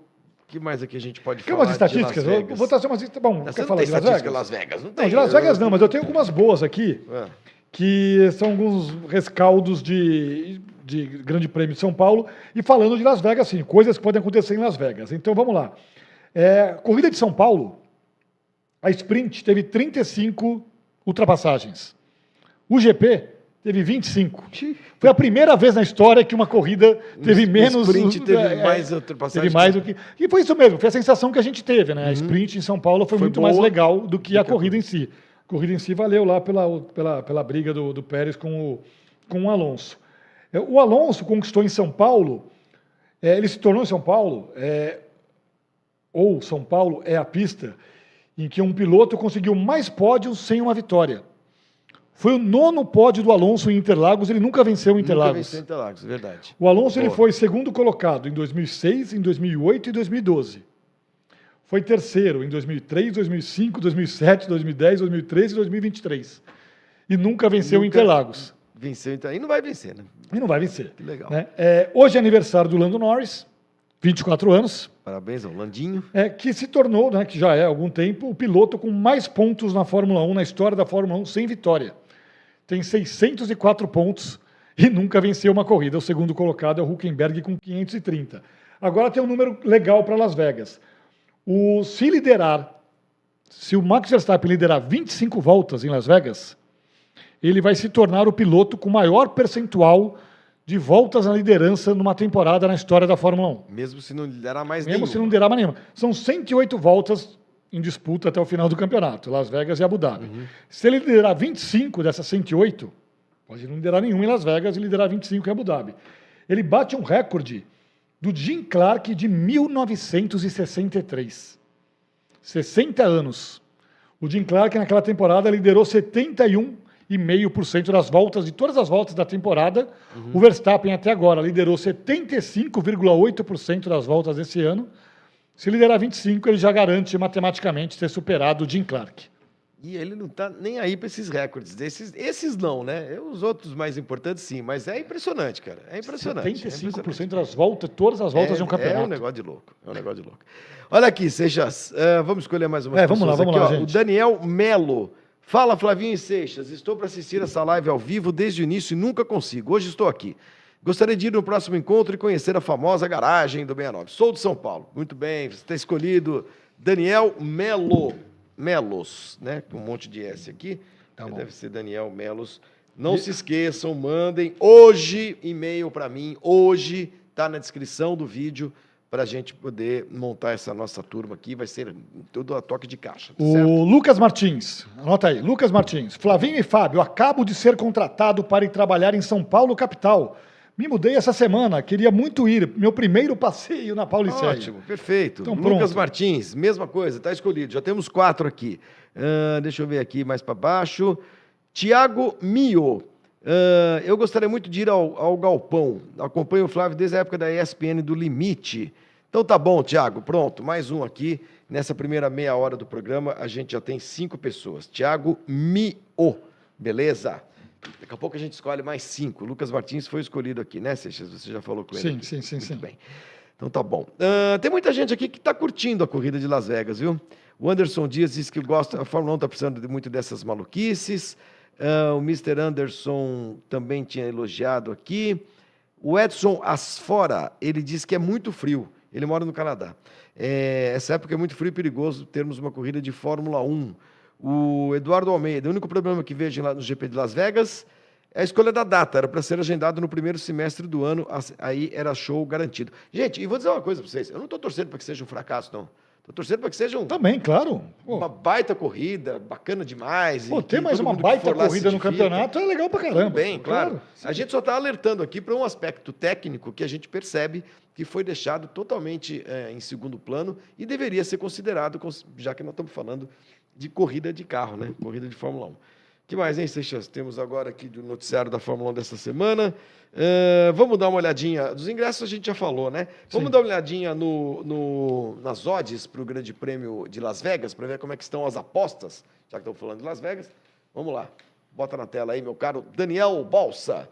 que mais aqui a gente pode Quer falar umas estatísticas? Eu vou trazer umas. Bom, Você quer falar tem de Las Vegas? Las Vegas, não tem. Não, de Las Vegas não, mas eu tenho algumas boas aqui. Ah, que são alguns rescaldos de, de Grande Prêmio de São Paulo. E falando de Las Vegas, sim, coisas que podem acontecer em Las Vegas. Então vamos lá. É, corrida de São Paulo, a sprint teve 35 ultrapassagens. O GP teve 25. Foi a primeira vez na história que uma corrida teve o menos. sprint teve é, mais ultrapassagem Teve mais do que. E foi isso mesmo, foi a sensação que a gente teve, né? A sprint em São Paulo foi, Foi muito mais legal do a que a corrida em si. A corrida em si valeu lá pela, pela, pela briga do, do Pérez com o, com o Alonso. É, O Alonso conquistou em São Paulo, é, ele se tornou em São Paulo, é, ou São Paulo é a pista em que um piloto conseguiu mais pódios sem uma vitória. Foi o nono pódio do Alonso em Interlagos, ele nunca venceu em Nunca Interlagos. venceu Interlagos, verdade. O Alonso ele foi segundo colocado em 2006, em 2008 e 2012. Foi terceiro em 2003, 2005, 2007, 2010, 2013 e 2023. E nunca venceu em Nunca Interlagos. Venceu Interlagos. E não vai vencer, né? E não vai vencer. Que legal. né? É, hoje é aniversário do Lando Norris, 24 anos, Parabéns ao Landinho. é, que se tornou, né, que já é há algum tempo, o piloto com mais pontos na Fórmula 1, na história da Fórmula 1, sem vitória. Tem 604 pontos e nunca venceu uma corrida. O segundo colocado é o Huckenberg com 530. Agora tem um número legal para Las Vegas. O, se liderar, se o Max Verstappen liderar 25 voltas em Las Vegas, ele vai se tornar o piloto com maior percentual de voltas na liderança numa temporada na história da Fórmula 1. Mesmo se não dará mais Mesmo nenhum. se não derrama nenhuma. São 108 voltas em disputa até o final do campeonato, Las Vegas e Abu Dhabi. Uhum. Se ele liderar 25 dessas 108, pode não liderar nenhuma em Las Vegas e liderar 25 em Abu Dhabi. Ele bate um recorde do Jim Clark de 1963. 60 anos. O Jim Clark, naquela temporada, liderou 71,5% das voltas, de todas as voltas da temporada. O Verstappen, até agora, liderou 75,8% das voltas desse ano. Se liderar 25, ele já garante matematicamente ter superado o Jim Clark. E ele não tá nem aí para esses recordes. Esses, esses não, né? Os outros mais importantes, sim. Mas é impressionante, cara. É impressionante. é 75% impressionante. das voltas, todas as voltas é, de um É campeonato. um negócio de louco. É um negócio de louco. Olha aqui, Seixas. eh, vamos escolher mais uma É, vamos lá, vamos aqui, lá, ó. O Daniel Melo. Fala, Flavinho e Seixas. Estou para assistir essa live ao vivo desde o início e nunca consigo. Hoje estou aqui. Gostaria de ir no próximo encontro e conhecer a famosa garagem do 69. Sou de São Paulo. Muito bem, você está escolhido. Daniel Melo. Melos, né? Com um monte de S aqui. Tá. Deve ser Daniel Melos. Não se esqueçam, mandem hoje e-mail para mim. Hoje está na descrição do vídeo para a gente poder montar essa nossa turma aqui. Vai ser tudo a toque de caixa. tá certo? O Lucas Martins, anota aí, Lucas Martins. Flavinho e Fábio, acabo de ser contratado para ir trabalhar em São Paulo, capital. Me mudei essa semana, queria muito ir. Meu primeiro passeio na Paulicéia. Ótimo, perfeito. Então, Lucas pronto. Martins, mesma coisa, está escolhido. Já temos quatro aqui. Ah, deixa eu ver aqui mais para baixo. Tiago Mio. Ah, eu gostaria muito de ir ao, ao Galpão. Acompanho o Flávio desde a época da ESPN do Limite. Então tá bom, Tiago. Pronto, mais um aqui. Nessa primeira meia hora do programa, a gente já tem cinco pessoas. Tiago Mio. Beleza? Daqui a pouco a gente escolhe mais cinco. Lucas Martins foi escolhido aqui, né, Seixas? Você já falou com ele. Sim, aqui. sim, sim, Muito sim. bem. Então tá bom. Ah, tem muita gente aqui que está curtindo a corrida de Las Vegas, viu? O Anderson Dias diz que gosta, a Fórmula 1 está precisando de muito dessas maluquices. Ah, o Mr. Anderson também tinha elogiado aqui. O Edson Asfora, ele diz que é muito frio. Ele mora no Canadá. É, essa época é muito frio e perigoso termos uma corrida de Fórmula 1. O Eduardo Almeida, o único problema que vejo lá no GP de Las Vegas É a escolha da data, era para ser agendado no primeiro semestre do ano, aí era show garantido. Gente, e vou dizer uma coisa para vocês: eu não estou torcendo para que seja um fracasso, não. Estou torcendo para que seja um, Também, claro. Pô. uma baita corrida, bacana demais. Pô, ter mais uma baita corrida no campeonato é legal para caramba. Bem, claro. claro. A gente só está alertando aqui para um aspecto técnico que a gente percebe que foi deixado totalmente é, em segundo plano e deveria ser considerado, já que nós estamos falando de corrida de carro, né? Corrida de Fórmula 1 que mais, hein, Seixas? Temos agora aqui do noticiário da Fórmula 1 dessa semana. Uh, vamos dar uma olhadinha. Dos ingressos a gente já falou, né? Vamos Sim. dar uma olhadinha no, no nas odds para o Grande Prêmio de Las Vegas, para ver como é que estão as apostas, já que estamos falando de Las Vegas. Vamos lá. Bota na tela aí, meu caro Daniel Balsa.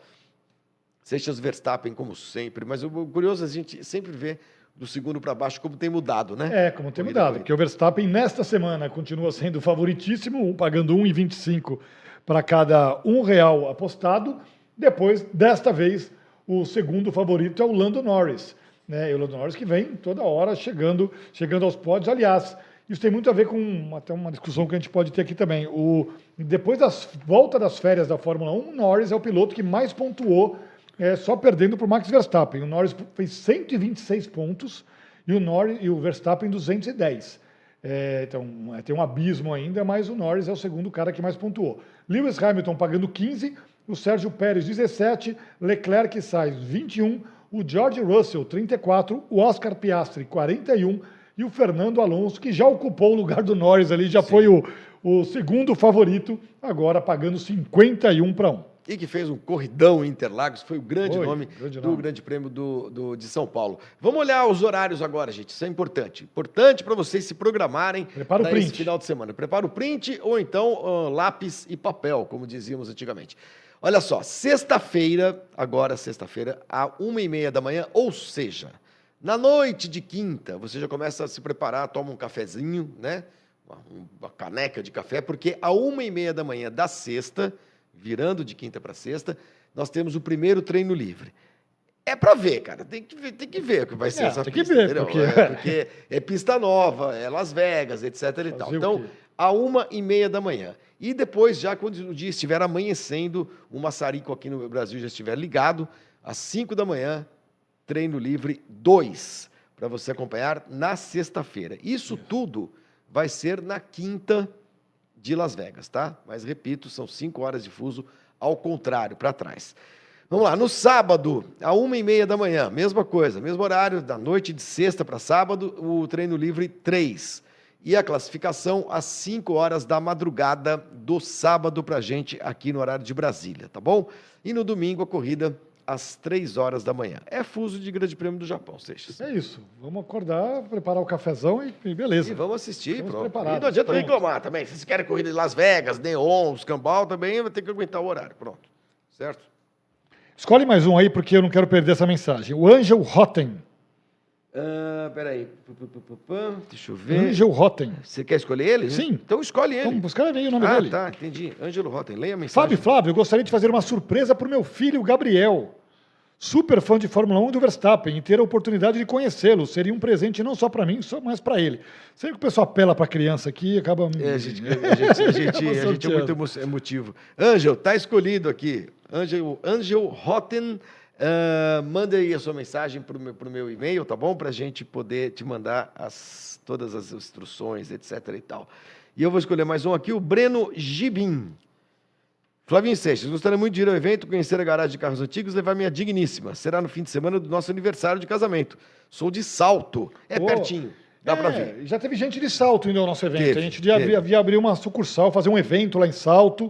Seixas Verstappen, como sempre. Mas o curioso é a gente sempre vê do segundo para baixo como tem mudado, né? É, como tem Corrida mudado. Porque o Verstappen, nesta semana, continua sendo favoritíssimo, pagando 1,25 para cada um real apostado. Depois, desta vez, o segundo favorito é o Lando Norris. Né? E o Lando Norris que vem toda hora chegando, chegando aos pódios. Aliás, isso tem muito a ver com até uma discussão que a gente pode ter aqui também. O, depois da volta das férias da Fórmula 1, o Norris é o piloto que mais pontuou, é, só perdendo para o Max Verstappen. O Norris fez 126 pontos e o, Norris, e o Verstappen 210. É, então, é, tem um abismo ainda, mas o Norris é o segundo cara que mais pontuou. Lewis Hamilton pagando 15, o Sérgio Pérez 17, Leclerc Sainz 21, o George Russell 34, o Oscar Piastri 41 e o Fernando Alonso, que já ocupou o lugar do Norris ali, já Sim. foi o, o segundo favorito, agora pagando 51 para 1 e que fez um corridão em Interlagos, foi o grande Oi, nome grande do nome. Grande Prêmio do, do, de São Paulo. Vamos olhar os horários agora, gente. Isso é importante. Importante para vocês se programarem para esse final de semana. Prepara o print ou então uh, lápis e papel, como dizíamos antigamente. Olha só, sexta-feira, agora sexta-feira, à uma e meia da manhã, ou seja, na noite de quinta, você já começa a se preparar, toma um cafezinho, né? Uma, uma caneca de café, porque à uma e meia da manhã da sexta virando de quinta para sexta, nós temos o primeiro treino livre. É para ver, cara. Tem que ver, tem que ver o que vai ser é, essa tem pista. Que ver, porque... É, porque... é pista nova, é Las Vegas, etc. e tal. Então, a uma e meia da manhã. E depois, já quando o dia estiver amanhecendo, o maçarico aqui no Brasil já estiver ligado, às cinco da manhã, treino livre 2, para você acompanhar na sexta-feira. Isso tudo vai ser na quinta de Las Vegas, tá? Mas repito, são cinco horas de fuso ao contrário, para trás. Vamos lá, no sábado, a uma e meia da manhã, mesma coisa, mesmo horário, da noite de sexta para sábado, o treino livre 3. E a classificação às 5 horas da madrugada do sábado para gente aqui no horário de Brasília, tá bom? E no domingo a corrida às 3 horas da manhã. É fuso de Grande Prêmio do Japão, Seixas. É isso. Vamos acordar, preparar o cafezão e, e beleza. E vamos assistir, vamos pronto. E não adianta reclamar também. Se vocês querem corrida de Las Vegas, Neon, Cambal, também vai ter que aguentar o horário. Pronto. Certo? Escolhe mais um aí, porque eu não quero perder essa mensagem. O Angel Rotten. Uh, peraí. Deixa eu ver. Angel Rotten. Você quer escolher ele? Sim. Então escolhe ele. Então, escreve aí o nome ah, dele. Ah, tá, entendi. Ângelo Rotten. Leia a mensagem. Fábio Flávio, eu gostaria de fazer uma surpresa para o meu filho, Gabriel super fã de Fórmula 1 do Verstappen e ter a oportunidade de conhecê-lo seria um presente não só para mim, mas para ele. Sempre que o pessoal apela para a criança aqui, acaba. É, a gente, a gente, a gente, a gente é muito emotivo. Ângel, tá escolhido aqui. Ângel, Ângel Rotten. Uh, manda aí a sua mensagem para o meu, meu e-mail, tá bom? Para a gente poder te mandar as, todas as instruções, etc. e tal. E eu vou escolher mais um aqui, o Breno Gibim. Flavinho Seixas, gostaria muito de ir ao evento, conhecer a garagem de carros antigos e levar minha digníssima. Será no fim de semana do nosso aniversário de casamento. Sou de Salto. É pertinho. Dá é, para ver. Já teve gente de Salto indo ao nosso evento. Teve, a gente devia abrir uma sucursal, fazer um evento lá em Salto,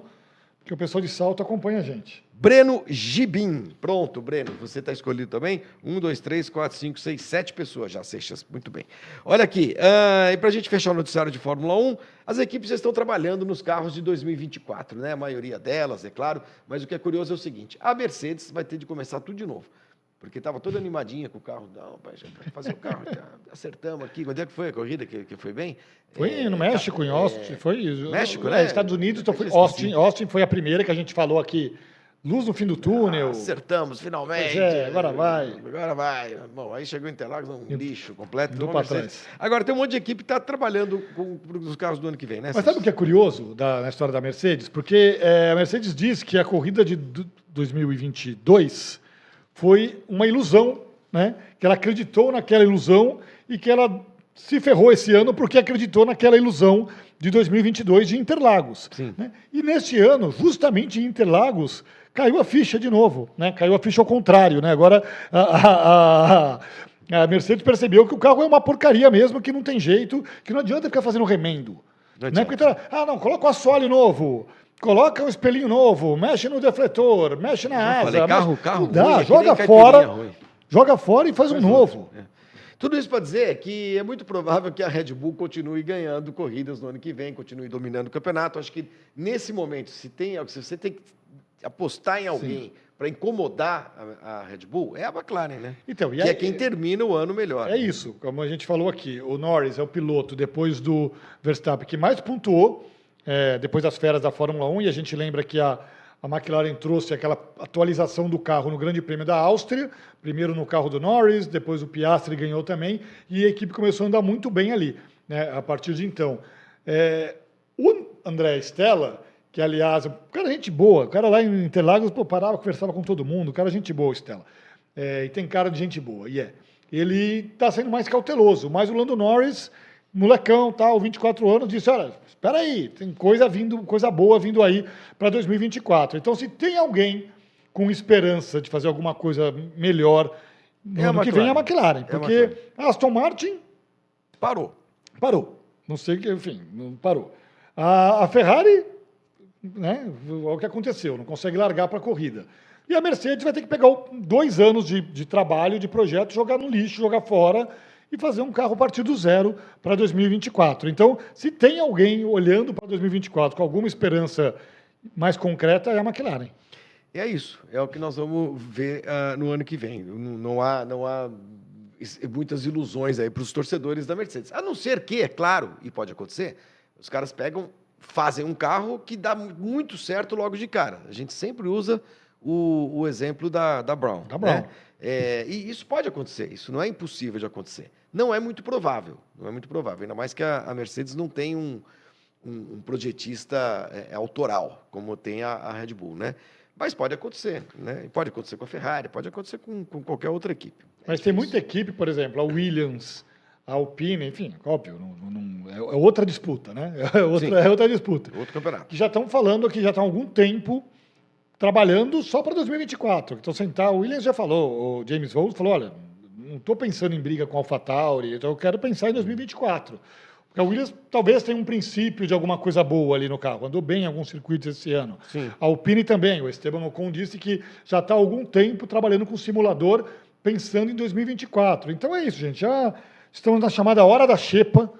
porque o pessoal de Salto acompanha a gente. Breno Gibim. Pronto, Breno, você está escolhido também. Um, dois, três, quatro, cinco, seis, sete pessoas já, Seixas. Muito bem. Olha aqui, uh, e para a gente fechar o noticiário de Fórmula 1, as equipes já estão trabalhando nos carros de 2024, né? A maioria delas, é claro. Mas o que é curioso é o seguinte: a Mercedes vai ter de começar tudo de novo. Porque estava toda animadinha com o carro. Não, pai, já fazer o carro, já acertamos aqui. Quando é que foi a corrida que, que foi bem? Foi é, no México, em Austin. É, foi, México, é, né? Estados Unidos, então foi Austin. Austin foi a primeira que a gente falou aqui luz no fim do túnel. Acertamos, finalmente. É, agora vai. Agora vai. Bom, aí chegou o Interlagos, um lixo completo. Mercedes. trás. Agora tem um monte de equipe que está trabalhando com, os carros do ano que vem, né? Mas sabe o que é curioso da, na história da Mercedes? Porque é, a Mercedes diz que a corrida de du- 2022 foi uma ilusão, né? Que ela acreditou naquela ilusão e que ela se ferrou esse ano porque acreditou naquela ilusão de 2022 de Interlagos. Sim. né? E neste ano, justamente em Interlagos, caiu a ficha de novo, né? Caiu a ficha ao contrário, né? Agora a, a- a- a Mercedes percebeu que o carro é uma porcaria mesmo, que não tem jeito, que não adianta ficar fazendo remendo. Não Né? Porque tá, ah, não, coloca o assoalho novo, coloca um espelhinho novo, mexe no defletor, mexe na asa. falei, carro- mexe- carro não dá, ruim é joga fora, ruim. joga fora e faz, um novo. É. Tudo isso para dizer que é muito provável que a Red Bull continue ganhando corridas no ano que vem, continue dominando o campeonato. Acho que nesse momento, se, tem, se você tem que apostar em alguém para incomodar a, a Red Bull, é a McLaren, né? Então, e que aí- é quem termina o ano melhor. É isso, como a gente falou aqui, o Norris é o piloto depois do Verstappen que mais pontuou é, depois das feras da Fórmula 1 e a gente lembra que a, a McLaren trouxe aquela atualização do carro no Grande Prêmio da Áustria, primeiro no carro do Norris, depois o Piastri ganhou também e a equipe começou a andar muito bem ali, né, a partir de então. É, o André Stella, que aliás, o cara é gente boa, o cara lá em Interlagos pô, parava, conversava com todo mundo, o cara é gente boa, o Stella. É, e tem cara de gente boa, e é. Ele está sendo mais cauteloso, mas o Lando Norris, molecão, tal, 24 anos, disse: olha, espera aí, tem coisa vindo, coisa boa vindo aí para 2024. Então, se tem alguém com esperança de fazer alguma coisa melhor no É ano que vem é a McLaren. McLaren, É a porque McLaren. a Aston Martin Parou. parou. Não sei o que, enfim, não parou. A, a Ferrari, né, é o que aconteceu, não consegue largar para a corrida. E a Mercedes vai ter que pegar dois anos de, de trabalho, de projeto, jogar no lixo, jogar fora e fazer um carro partir do zero para 2024. Então, se tem alguém olhando para 2024 com alguma esperança mais concreta, é a McLaren. É isso. É o que nós vamos ver ah, no ano que vem. Não, não há, não há muitas ilusões aí para os torcedores da Mercedes. A não ser que, é claro, e pode acontecer, os caras pegam, fazem um carro que dá mu- muito certo logo de cara. A gente sempre usa o, o exemplo da, da Brown. Da Brown. né? É, e isso pode acontecer, isso não é impossível de acontecer. Não é muito provável, não é muito provável, ainda mais que a, a Mercedes não tem um, um, um projetista é, autoral, como tem a, a Red Bull, né? Mas pode acontecer, né? Pode acontecer com a Ferrari, pode acontecer com, com qualquer outra equipe. É Mas tem muita equipe, por exemplo, a Williams, a Alpine, enfim, óbvio, não- não- é é outra disputa, né? É Sim. outra, é outra disputa. Outro campeonato. que já estão falando que já estão há algum tempo trabalhando só para 2024. Então, sentar, o Williams já falou, o James Vowles falou, olha, não estou pensando em briga com a AlphaTauri, então eu quero pensar em 2024. Porque a Williams talvez tenha um princípio de alguma coisa boa ali no carro, andou bem em alguns circuitos esse ano. Sim. A Alpine também, o Esteban Ocon disse que já está há algum tempo trabalhando com simulador, pensando em 2024. Então é isso, gente, já estamos na chamada hora da xepa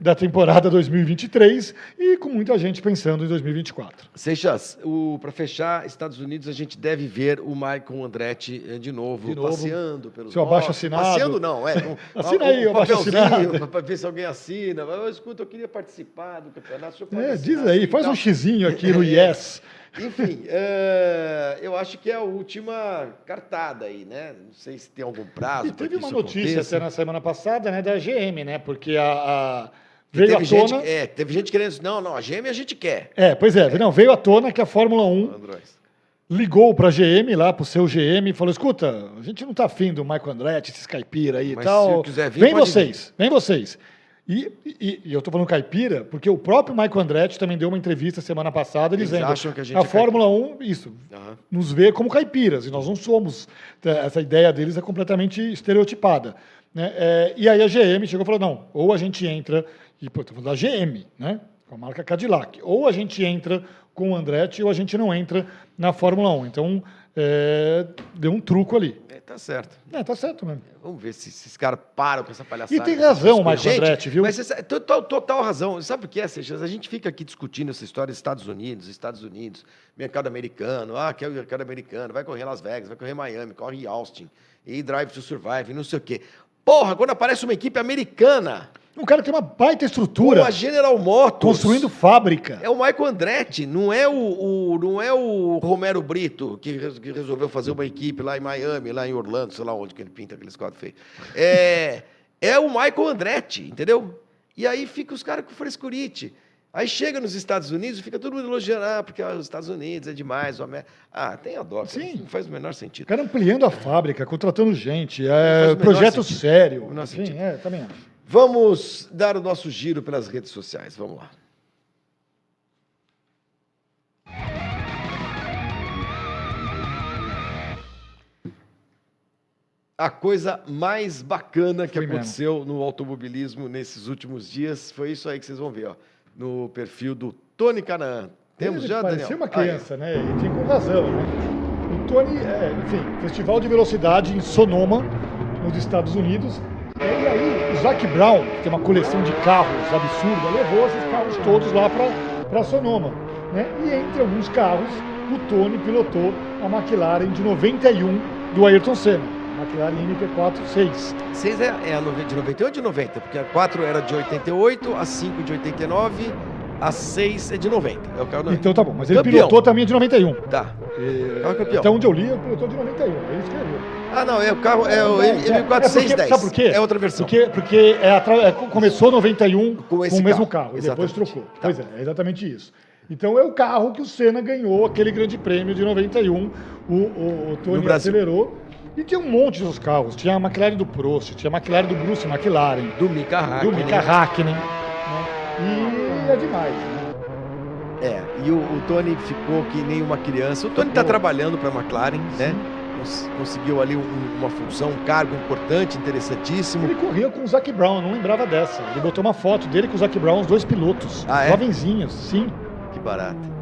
da temporada 2023 e com muita gente pensando em 2024. Seixas, para fechar, Estados Unidos, a gente deve ver o Michael Andretti eh, de novo, De novo. passeando pelos Seu abaixo assinado. Passeando não, é. com- Assina aí, um abaixo assinado. Para ver se alguém assina. Mas, escuta, eu queria participar do campeonato. É, diz aí, faz um xizinho aqui no É. Yes. Enfim, eh, eu acho que é a última cartada aí, né? Não sei se tem algum prazo. E teve uma notícia aconteça. até na semana passada, né, da GM, né? Porque a, a- veio Teve à gente, tona. é, teve gente querendo. Não, não, a gêmea a gente quer. É, pois é, não, veio à tona que a Fórmula 1 Android. ligou para a GM, lá para o seu GM, e falou: escuta, a gente não está afim do Michael Andretti, esses caipira aí e Mas tal. se quiser vir, vem vocês, vem vocês. E, e- e eu estou falando caipira, porque o próprio Michael Andretti também deu uma entrevista semana passada Eles dizendo acham que a gente é Fórmula 1, isso, Aham. nos vê como caipiras, e nós não somos. Essa ideia deles é completamente estereotipada. Né? É, e aí a GM chegou e falou: não, ou a gente entra, e pô, estou falando da GM, né? com a marca Cadillac, ou a gente entra com o Andretti, ou a gente não entra na Fórmula 1. Então, é, deu um truco ali. É, tá certo. É, tá certo mesmo. Vamos ver se esses caras param com essa palhaçada. E tem razão, Gente, Andretti, viu? Mas você sabe- total, total razão. Sabe o que é, Seixas? A gente fica aqui discutindo essa história dos Estados Unidos, Estados Unidos, mercado americano, ah, quer o mercado americano, vai correr Las Vegas, vai correr Miami, corre Austin, e Drive to Survive, não sei o quê. Porra, quando aparece uma equipe americana Um cara que tem uma baita estrutura. Com a General Motors. Construindo fábrica. É o Michael Andretti, não é o, o não é o Romero Brito, que, que, resolveu fazer uma equipe lá em Miami, lá em Orlando, sei lá onde que ele pinta aqueles quadros feios. É, é o Michael Andretti, entendeu? E aí fica os caras com frescurite. Aí chega nos Estados Unidos e fica todo mundo elogiando, ah, porque ah, os Estados Unidos é demais. Ah, tem a dó. Sim. Não faz o menor sentido. O cara ampliando a fábrica, contratando gente, é projeto sentido. sério. Sim, é, também acho. Vamos dar o nosso giro pelas redes sociais. Vamos lá. A coisa mais bacana que foi aconteceu mesmo. no automobilismo nesses últimos dias foi isso aí que vocês vão ver, ó, no perfil do Tony Canaan. Temos Ele já, parecia Daniel? uma criança, aí. né? E tinha com razão, né? O Tony, é, enfim, Festival de Velocidade em Sonoma, nos Estados Unidos, e aí, o Zac Brown, que tem uma coleção de carros absurda, levou esses carros todos lá para Sonoma. Né? E entre alguns carros, o Tony pilotou a McLaren de 91 do Ayrton Senna. McLaren MP4 6. 6 é, é a de 98 ou de 90? Porque a 4 era de 88, a 5 de 89 a 6 é de 90. É o carro Então tá bom, mas ele campeão. pilotou também de 91. Tá. E... Carro campeão. Então onde eu li, ele pilotou de 91. Ele escreveu. Ah, não, é o carro, é o M4610. É sabe por quê? É outra versão. Porque, porque é, é, começou 91 com, esse com o mesmo carro, carro e depois trocou. Tá. Pois é, é exatamente isso. Então é o carro que o Senna ganhou aquele grande prêmio de 91. O, o, o Tony acelerou. E tinha um monte de carros. Tinha a McLaren do Prost, tinha a McLaren do Bruce McLaren. Do Mika Hakkinen. Do Mika Hakkinen. Né? E é demais. Né? É, e o, o, Tony ficou que nem uma criança. O Tony está trabalhando para a McLaren, né? conseguiu ali um, uma função, um cargo importante, interessantíssimo. Ele corria com o Zac Brown, não lembrava dessa. Ele botou uma foto dele com o Zac Brown, os dois pilotos, ah, é? jovenzinhos, sim. Que barato.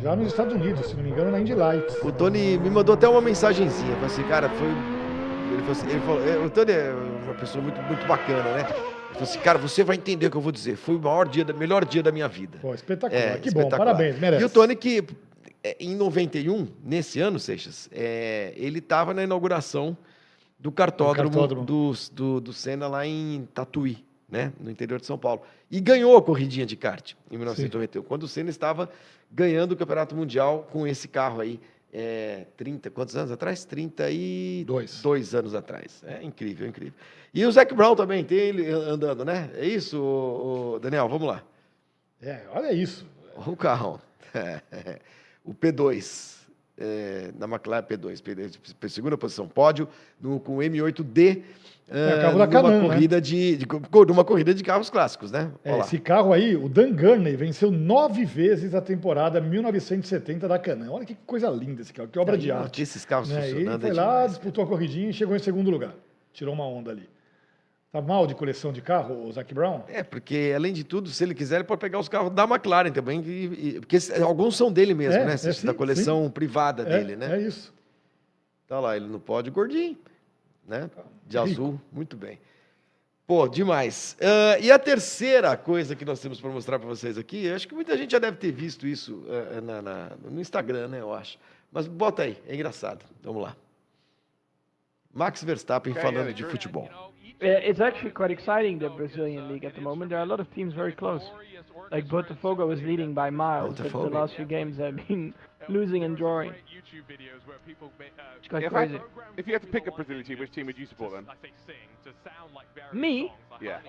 Já nos Estados Unidos, se não me engano, na Indy Lights. O Tony me mandou até uma mensagenzinha, falou assim, cara, foi... Ele falou assim, ele falou, é, o Tony é uma pessoa muito, muito bacana, né? Ele falou assim, cara, você vai entender o que eu vou dizer. Foi o maior dia, melhor dia da minha vida. Pô, espetacular. É, que espetacular. bom, parabéns, merece. E o Tony que é, em 91, nesse ano, Seixas, é, ele estava na inauguração do cartódromo, cartódromo. Do, do, do Senna lá em Tatuí, né, no interior de São Paulo. E ganhou a corridinha de kart em 1991, Sim. quando o Senna estava ganhando o Campeonato Mundial com esse carro aí. É, 30, quantos anos atrás? 32 dois anos atrás. É incrível, incrível. E o Zac Brown também tem ele andando, né? É isso, o, o Daniel? Vamos lá. É, olha isso. O carro. o P2, é, na McLaren P2, P2, segunda posição, pódio, no, com o M8D, é, carro da Canan, né? corrida né? de, de, de, uma corrida de carros clássicos, né? É, esse carro aí, o Dan Gurney, venceu nove vezes a temporada 1970 da Canan. Olha que coisa linda esse carro, que obra de arte. esses carros né? Ele foi lá, disputou a corridinha e chegou em segundo lugar. Tirou uma onda ali. Tá mal de coleção de carro, o Zac Brown? É, porque além de tudo, se ele quiser, ele pode pegar os carros da McLaren também, e, e, porque alguns são dele mesmo, é, né? É, sim, da coleção sim. privada é, dele, né? É isso. Tá lá, ele no pódio gordinho, né? De Rico. azul, muito bem. Pô, demais. Uh, e a terceira coisa que nós temos para mostrar para vocês aqui, acho que muita gente já deve ter visto isso uh, na, na, no Instagram, né? Eu acho. Mas bota aí, é engraçado. Vamos lá. Max Verstappen falando de futebol. Uh, it's actually quite exciting the Brazilian league at the moment. There are a lot of teams very close. Like Botafogo is leading by miles, but the last few games have been losing and drawing. It's quite if crazy. I, if you had to pick a Brazilian team, which team would you support then? Me? Yeah.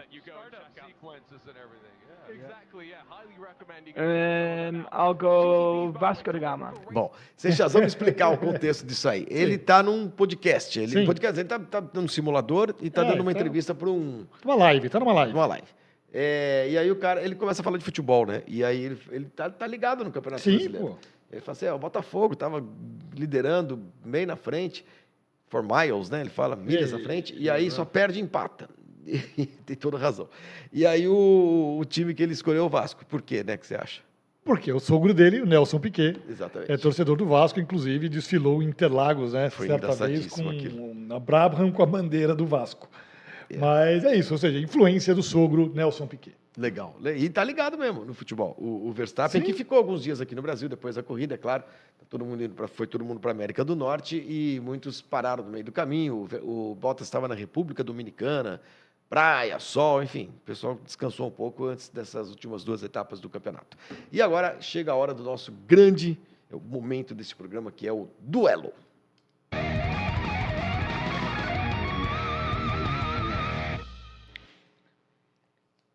Sequences and everything. Exactly, yeah. Highly recommending. Um, I'll go Vasco da Gama. Bom, vocês já vamos explicar o contexto disso aí. Ele está num podcast. Ele, Sim. podcast, ele está tá num simulador e está é, dando uma tá entrevista para um. Uma live, está numa live. Uma live. É, e aí o cara, ele começa a falar de futebol, né? E aí ele, ele tá, tá ligado no Campeonato Sim, Brasileiro. Pô. Ele fala assim, é, o Botafogo estava liderando bem na frente, for miles, né? Ele fala milhas na frente, e aí só perde e empata. tem toda razão. E aí o, o, time que ele escolheu é o Vasco. Por quê, né, que você acha? Porque o sogro dele, o Nelson Piquet, Exatamente. é torcedor do Vasco, inclusive desfilou em Interlagos, né? Foi certa vez com aquilo. a Brabham com a bandeira do Vasco. É. Mas é isso, ou seja, influência do sogro Nelson Piquet. Legal. E tá ligado mesmo no futebol. O, o Verstappen, Sim. que ficou alguns dias aqui no Brasil depois da corrida, é claro. Tá todo mundo indo pra, foi todo mundo para América do Norte e muitos pararam no meio do caminho. O, o Bottas estava na República Dominicana, praia, sol, enfim. O pessoal descansou um pouco antes dessas últimas duas etapas do campeonato. E agora chega a hora do nosso grande é o momento desse programa que é o duelo.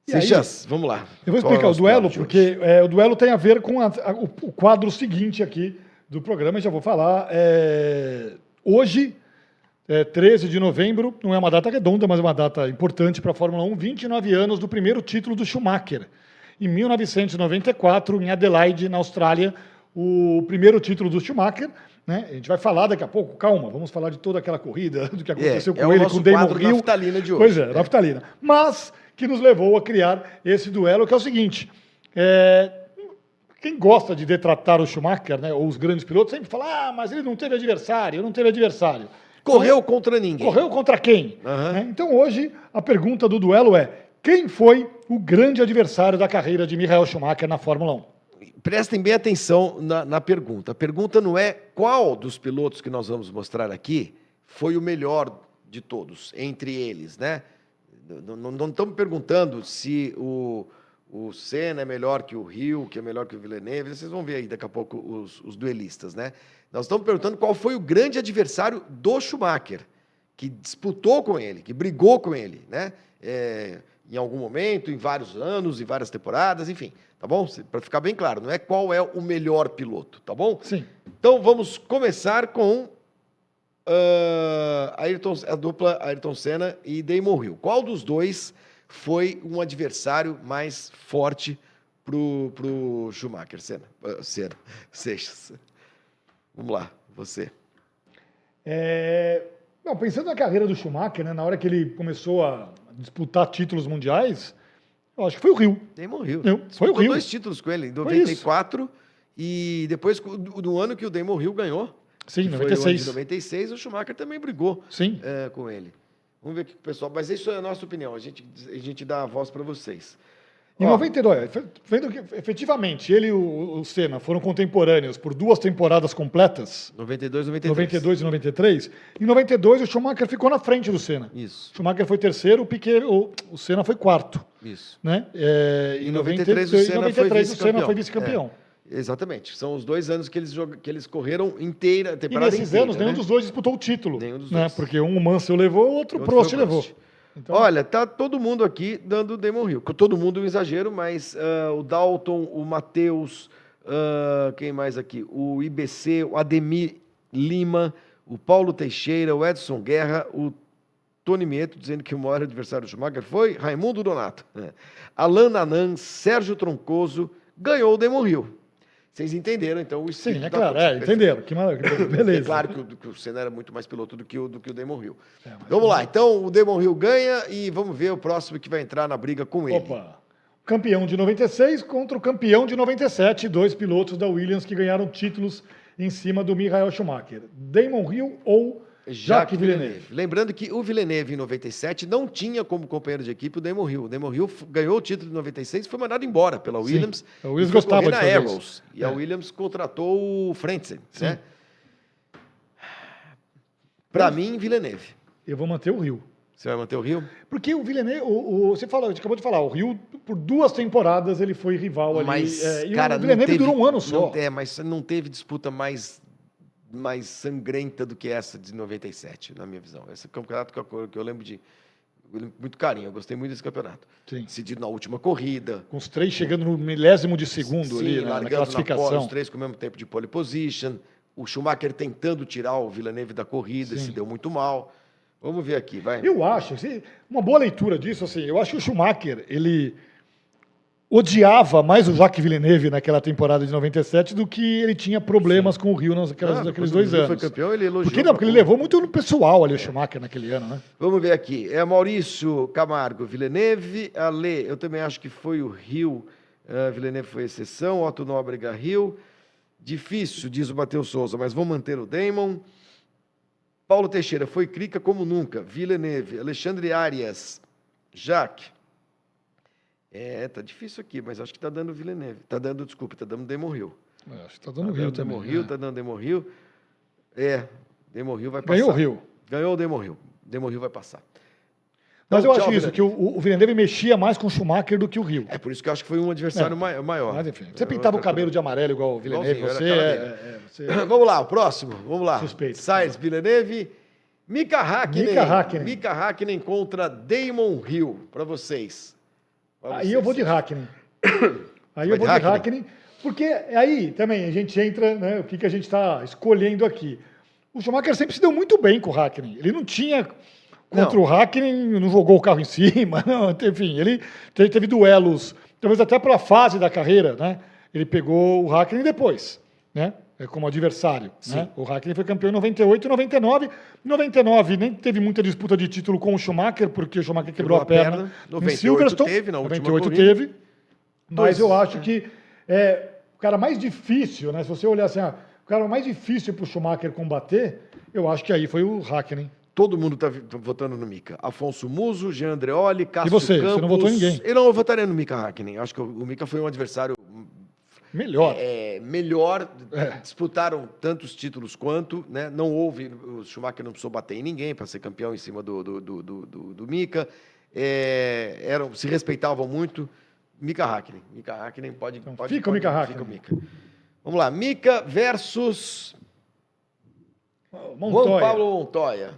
Seixas, vamos lá. Eu vou explicar o, o duelo, porque é, o duelo tem a ver com a, a, o, o, quadro seguinte aqui do programa, já vou falar. É, hoje, é, 13 de novembro, não é uma data redonda, mas é uma data importante para a Fórmula 1, 29 anos do primeiro título do Schumacher. Em 1994, em Adelaide, na Austrália, o primeiro título do Schumacher. Né? A gente vai falar daqui a pouco, calma, vamos falar de toda aquela corrida, do que aconteceu é, com é ele, com o Damon Hill. Naftalina de hoje. Pois é, é. naftalina. Mas que nos levou a criar esse duelo, que é o seguinte. É, quem gosta de detratar o Schumacher, né, ou os grandes pilotos, sempre fala: ah, mas ele não teve adversário, não teve adversário. Correu contra ninguém. Correu contra quem? Uhum. Né? Então hoje a pergunta do duelo é: quem foi o grande adversário da carreira de Michael Schumacher na Fórmula 1? Prestem bem atenção na, na pergunta. A pergunta não é qual dos pilotos que nós vamos mostrar aqui foi o melhor de todos, entre eles, né? Não, estamos perguntando se o, o Senna é melhor que o Rio, que é melhor que o Villeneuve. Vocês vão ver aí daqui a pouco os, os duelistas, né? Nós estamos perguntando qual foi o grande adversário do Schumacher, que disputou com ele, que brigou com ele, né? É, em algum momento, em vários anos, em várias temporadas, enfim, tá bom? Para ficar bem claro, não é qual é o melhor piloto, tá bom? Sim. Então vamos começar com uh, Ayrton, a dupla Ayrton Senna e Damon Hill. Qual dos dois foi um adversário mais forte pro, pro Schumacher? Senna, uh, Senna, Seixas. Vamos lá, você. É... Não, pensando na carreira do Schumacher, né, na hora que ele começou a disputar títulos mundiais, eu acho que foi o Rio. Damon Hill. Eu, foi o Rio. dois títulos com ele, em 94 e depois do ano que o Damon Hill ganhou. Sim, 96. Em 96, o Schumacher também brigou Sim. É, com ele. Vamos ver o que o pessoal. Mas isso é a nossa opinião. A gente, a gente dá a voz para vocês. Em Ó, 92, vendo que efetivamente ele e o, o Senna foram contemporâneos por duas temporadas completas. 92 e 93. 92 e 93. Em 92, o Schumacher ficou na frente do Senna. Isso. O Schumacher foi terceiro, o, Piquet, o, o Senna foi quarto. Isso. Né? É, em 93, 93, o Senna 93, foi vice-campeão. É. Exatamente. São os dois anos que eles, jog... que eles correram inteira, a temporada E nesses inteira, anos, né? nenhum dos dois disputou o título. Nenhum dos né? dois. Porque um o Mansell levou, o outro, o Prost, Prost levou. Então... Olha, tá todo mundo aqui dando Demon Hill. Todo mundo é um exagero, mas uh, o Dalton, o Matheus, uh, quem mais aqui? O IBC, o Ademir Lima, o Paulo Teixeira, o Edson Guerra, o Tony Mieto, dizendo que o maior adversário do Schumacher foi Raimundo Donato. Alan Nanan, Sérgio Troncoso, ganhou o Demon Hill. Vocês entenderam, então, o Sim, é claro, é, entenderam. Que beleza. É claro que o, que o Senna era muito mais piloto do que o, do que o Damon Hill. É, vamos lá, então o Damon Hill ganha e vamos ver o próximo que vai entrar na briga com ele. Opa! Campeão de 96 contra o campeão de 97, dois pilotos da Williams que ganharam títulos em cima do Michael Schumacher. Damon Hill ou Jacques Villeneuve. Lembrando que o Villeneuve em 97 não tinha como companheiro de equipe o Damon Hill. O Damon Hill ganhou o título em 96 e foi mandado embora pela Williams. Sim. A Williams gostava de na Arrows. E é. a Williams contratou o Frentzen. Né? Para mim, Villeneuve. Eu vou manter o Rio. Você vai manter o Rio? Porque o Villeneuve, o, o, você falou, você acabou de falar, o Rio, por duas temporadas ele foi rival ali. Mas, é, cara, o Villeneuve teve, durou um ano só. Não, é, mas não teve disputa mais mais sangrenta do que essa de 97, na minha visão. Esse campeonato que eu, que eu lembro de muito carinho, eu gostei muito desse campeonato. Sim. Decidido na última corrida. Com os três chegando no milésimo de segundo Sim, ali, na, na classificação. Na, os três com o mesmo tempo de pole position. O Schumacher tentando tirar o Villeneuve da corrida, Sim. se deu muito mal. Vamos ver aqui, vai. Eu acho, uma boa leitura disso, assim, eu acho que o Schumacher, ele odiava mais o Jacques Villeneuve naquela temporada de 97 do que ele tinha problemas Sim. com o Rio naquelas, ah, naqueles dois anos. Foi campeão, ele elogiou. Porque, não, porque ele levou muito no pessoal ali o Schumacher naquele ano, né? Vamos ver aqui. É Maurício Camargo, Villeneuve, Ale, eu também acho que foi o Rio, uh, Villeneuve foi exceção, Otto Nóbrega Rio. Difícil, diz o Matheus Souza, mas vou manter o Damon. Paulo Teixeira, foi crica como nunca. Villeneuve, Alexandre Arias, Jacques. É, tá difícil aqui, mas acho que tá dando Villeneuve. Tá dando, desculpa, tá dando Demon Hill. É, acho que tá dando tá Rio dando também. Demon Hill, é. tá dando Demon Hill. É, Demon Hill vai passar. Ganhou o Rio. Ganhou o. Demon Hill vai passar. Mas Então, eu acho isso, que o, o Villeneuve mexia mais com o Schumacher do que o Rio. É por isso que eu acho que foi um adversário É. mai- maior. Mas enfim, você pintava o cabelo de amarelo igual o Villeneuve, Igualzinho, você, é, cara é, você Vamos lá, o próximo. Vamos lá. Suspeito. Sainz, Villeneuve, Mika Hakkinen. Mika Hakkinen. Mika Hakkinen contra Damon Hill, para vocês. Aí eu vou de Hackney. Aí eu vou de Hackney, porque aí também a gente entra, né, o que, que a gente está escolhendo aqui. O Schumacher sempre se deu muito bem com o Hackney. Ele não tinha contra Não. o Hackney, não jogou o carro em cima, não, enfim, ele teve, teve duelos, talvez até pela fase da carreira, né? Ele pegou o Hackney depois, né? É, Como adversário. Né? O Hackney foi campeão em 98 e 99. Em 99 nem teve muita disputa de título com o Schumacher, porque o Schumacher quebrou, Quebrou a perna. perna. em 98 Silverstone. teve na última 98 corrida. teve. Dois. Mas eu acho que é, o cara mais difícil, né? Se você olhar assim, ah, o cara mais difícil para o Schumacher combater, eu acho que aí foi o Hackney. Todo mundo está votando no Mika. Afonso Muso, Jean Andreoli, Cássio você? Você Campos. não votou em ninguém? Eu não eu votaria no Mika Hakkinen. Acho que o Mika foi um adversário Melhor. é, melhor. É. Disputaram tantos títulos quanto. Né? Não houve. O Schumacher não precisou bater em ninguém para ser campeão em cima do, do, do, do, do- Mika. É, eram, se respeitavam muito. Mika Hakkinen. Mika Hakkinen pode, Então, pode. fica o pode- Mika fica o Hakkinen. Mika. Vamos lá. Mika versus Juan Montoya. Paulo Montoya.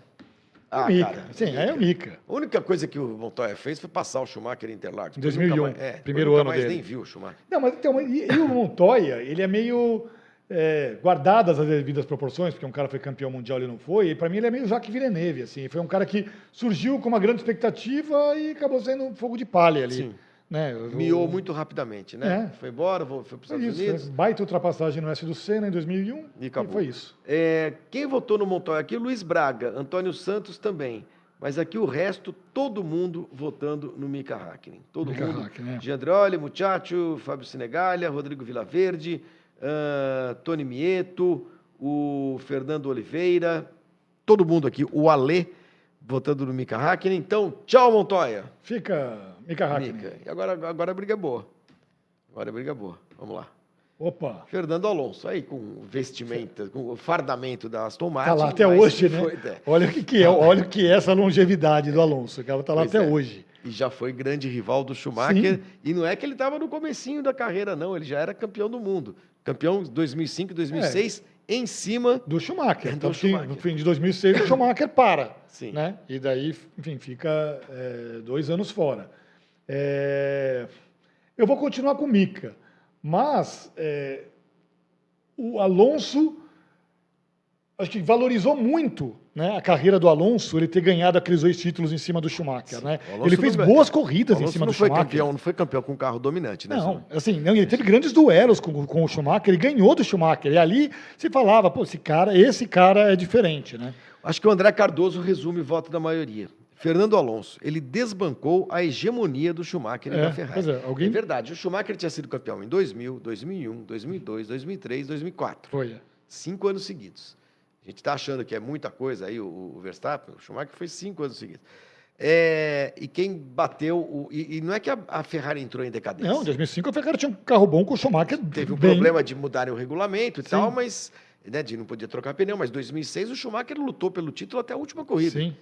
Ah, Mika. cara, Sim, é o Mika. A única coisa que o Montoya fez foi passar o Schumacher em Interlagos. Em Depois 2001, nunca mais- é, primeiro ano mais dele. nem viu o Schumacher. Não, mas então, e, e o Montoya, ele é meio é, guardadas as devidas proporções, porque um cara foi campeão mundial e ele não foi, e para mim ele é meio Jacques Villeneuve, assim, foi um cara que surgiu com uma grande expectativa e acabou sendo um fogo de palha ali. Sim. Né? Miou muito rapidamente, né? É. Foi embora, foi para os Foi Estados isso, Unidos. baita ultrapassagem no S do Senna em 2001 E e, acabou. foi isso. É, quem votou no Montoya aqui? Luiz Braga, Antônio Santos também. Mas aqui o resto, todo mundo votando no Mika Hakkinen. Todo Mika mundo. Hakkinen, é. Giandroli, Muchacho, Fábio Senegalha, Rodrigo Vilaverde, ah, Tony Mieto, o Fernando Oliveira, todo mundo aqui. O Alê votando no Mika Hakkinen. Então, tchau, Montoya. Fica Mika Hakkinen. Mika. E agora, agora a briga é boa. Agora a briga é boa. Vamos lá. Opa, Fernando Alonso, aí com vestimenta, com o fardamento da Aston Martin. tá lá até hoje, né? foi- é. Olha o que, que é, olha o que é essa longevidade do Alonso, que ela tá lá Pois até é. hoje. E já foi grande rival do Schumacher. Sim. E não é que ele estava no comecinho da carreira, não. Ele já era campeão do mundo. Campeão em 2005 2006, em cima. Do Schumacher. Do Então, Schumacher. no fim de 2006, o Schumacher para. Sim. Né? E daí, enfim, fica é, dois anos fora. É, eu vou continuar com o Mika, mas é, o Alonso, acho que valorizou muito né, a carreira do Alonso, ele ter ganhado aqueles dois títulos em cima do Schumacher. Né? Ele fez boas corridas em cima não do foi Schumacher. campeão, não foi campeão com carro dominante, né? Não, assim, não, ele teve grandes duelos com, com o Schumacher, ele ganhou do Schumacher. E ali se falava, pô, esse cara, esse cara é diferente, né? Acho que o André Cardoso resume o voto da maioria. Fernando Alonso, ele desbancou a hegemonia do Schumacher e É, da Ferrari. é, alguém- É verdade, o Schumacher tinha sido campeão em 2000, 2001, 2002, 2003, 2004. Foi. Cinco anos seguidos. A gente está achando que é muita coisa aí, o, o Verstappen, o Schumacher foi cinco anos seguidos. É, e quem bateu. O, e, e não é que a, a Ferrari entrou em decadência. Não, em 2005 a Ferrari tinha um carro bom com o Schumacher. Teve um bem- problema de mudarem o regulamento e Sim. tal, mas. Né, de não podia trocar pneu, mas 2006 o Schumacher lutou pelo título até a última corrida. Sim.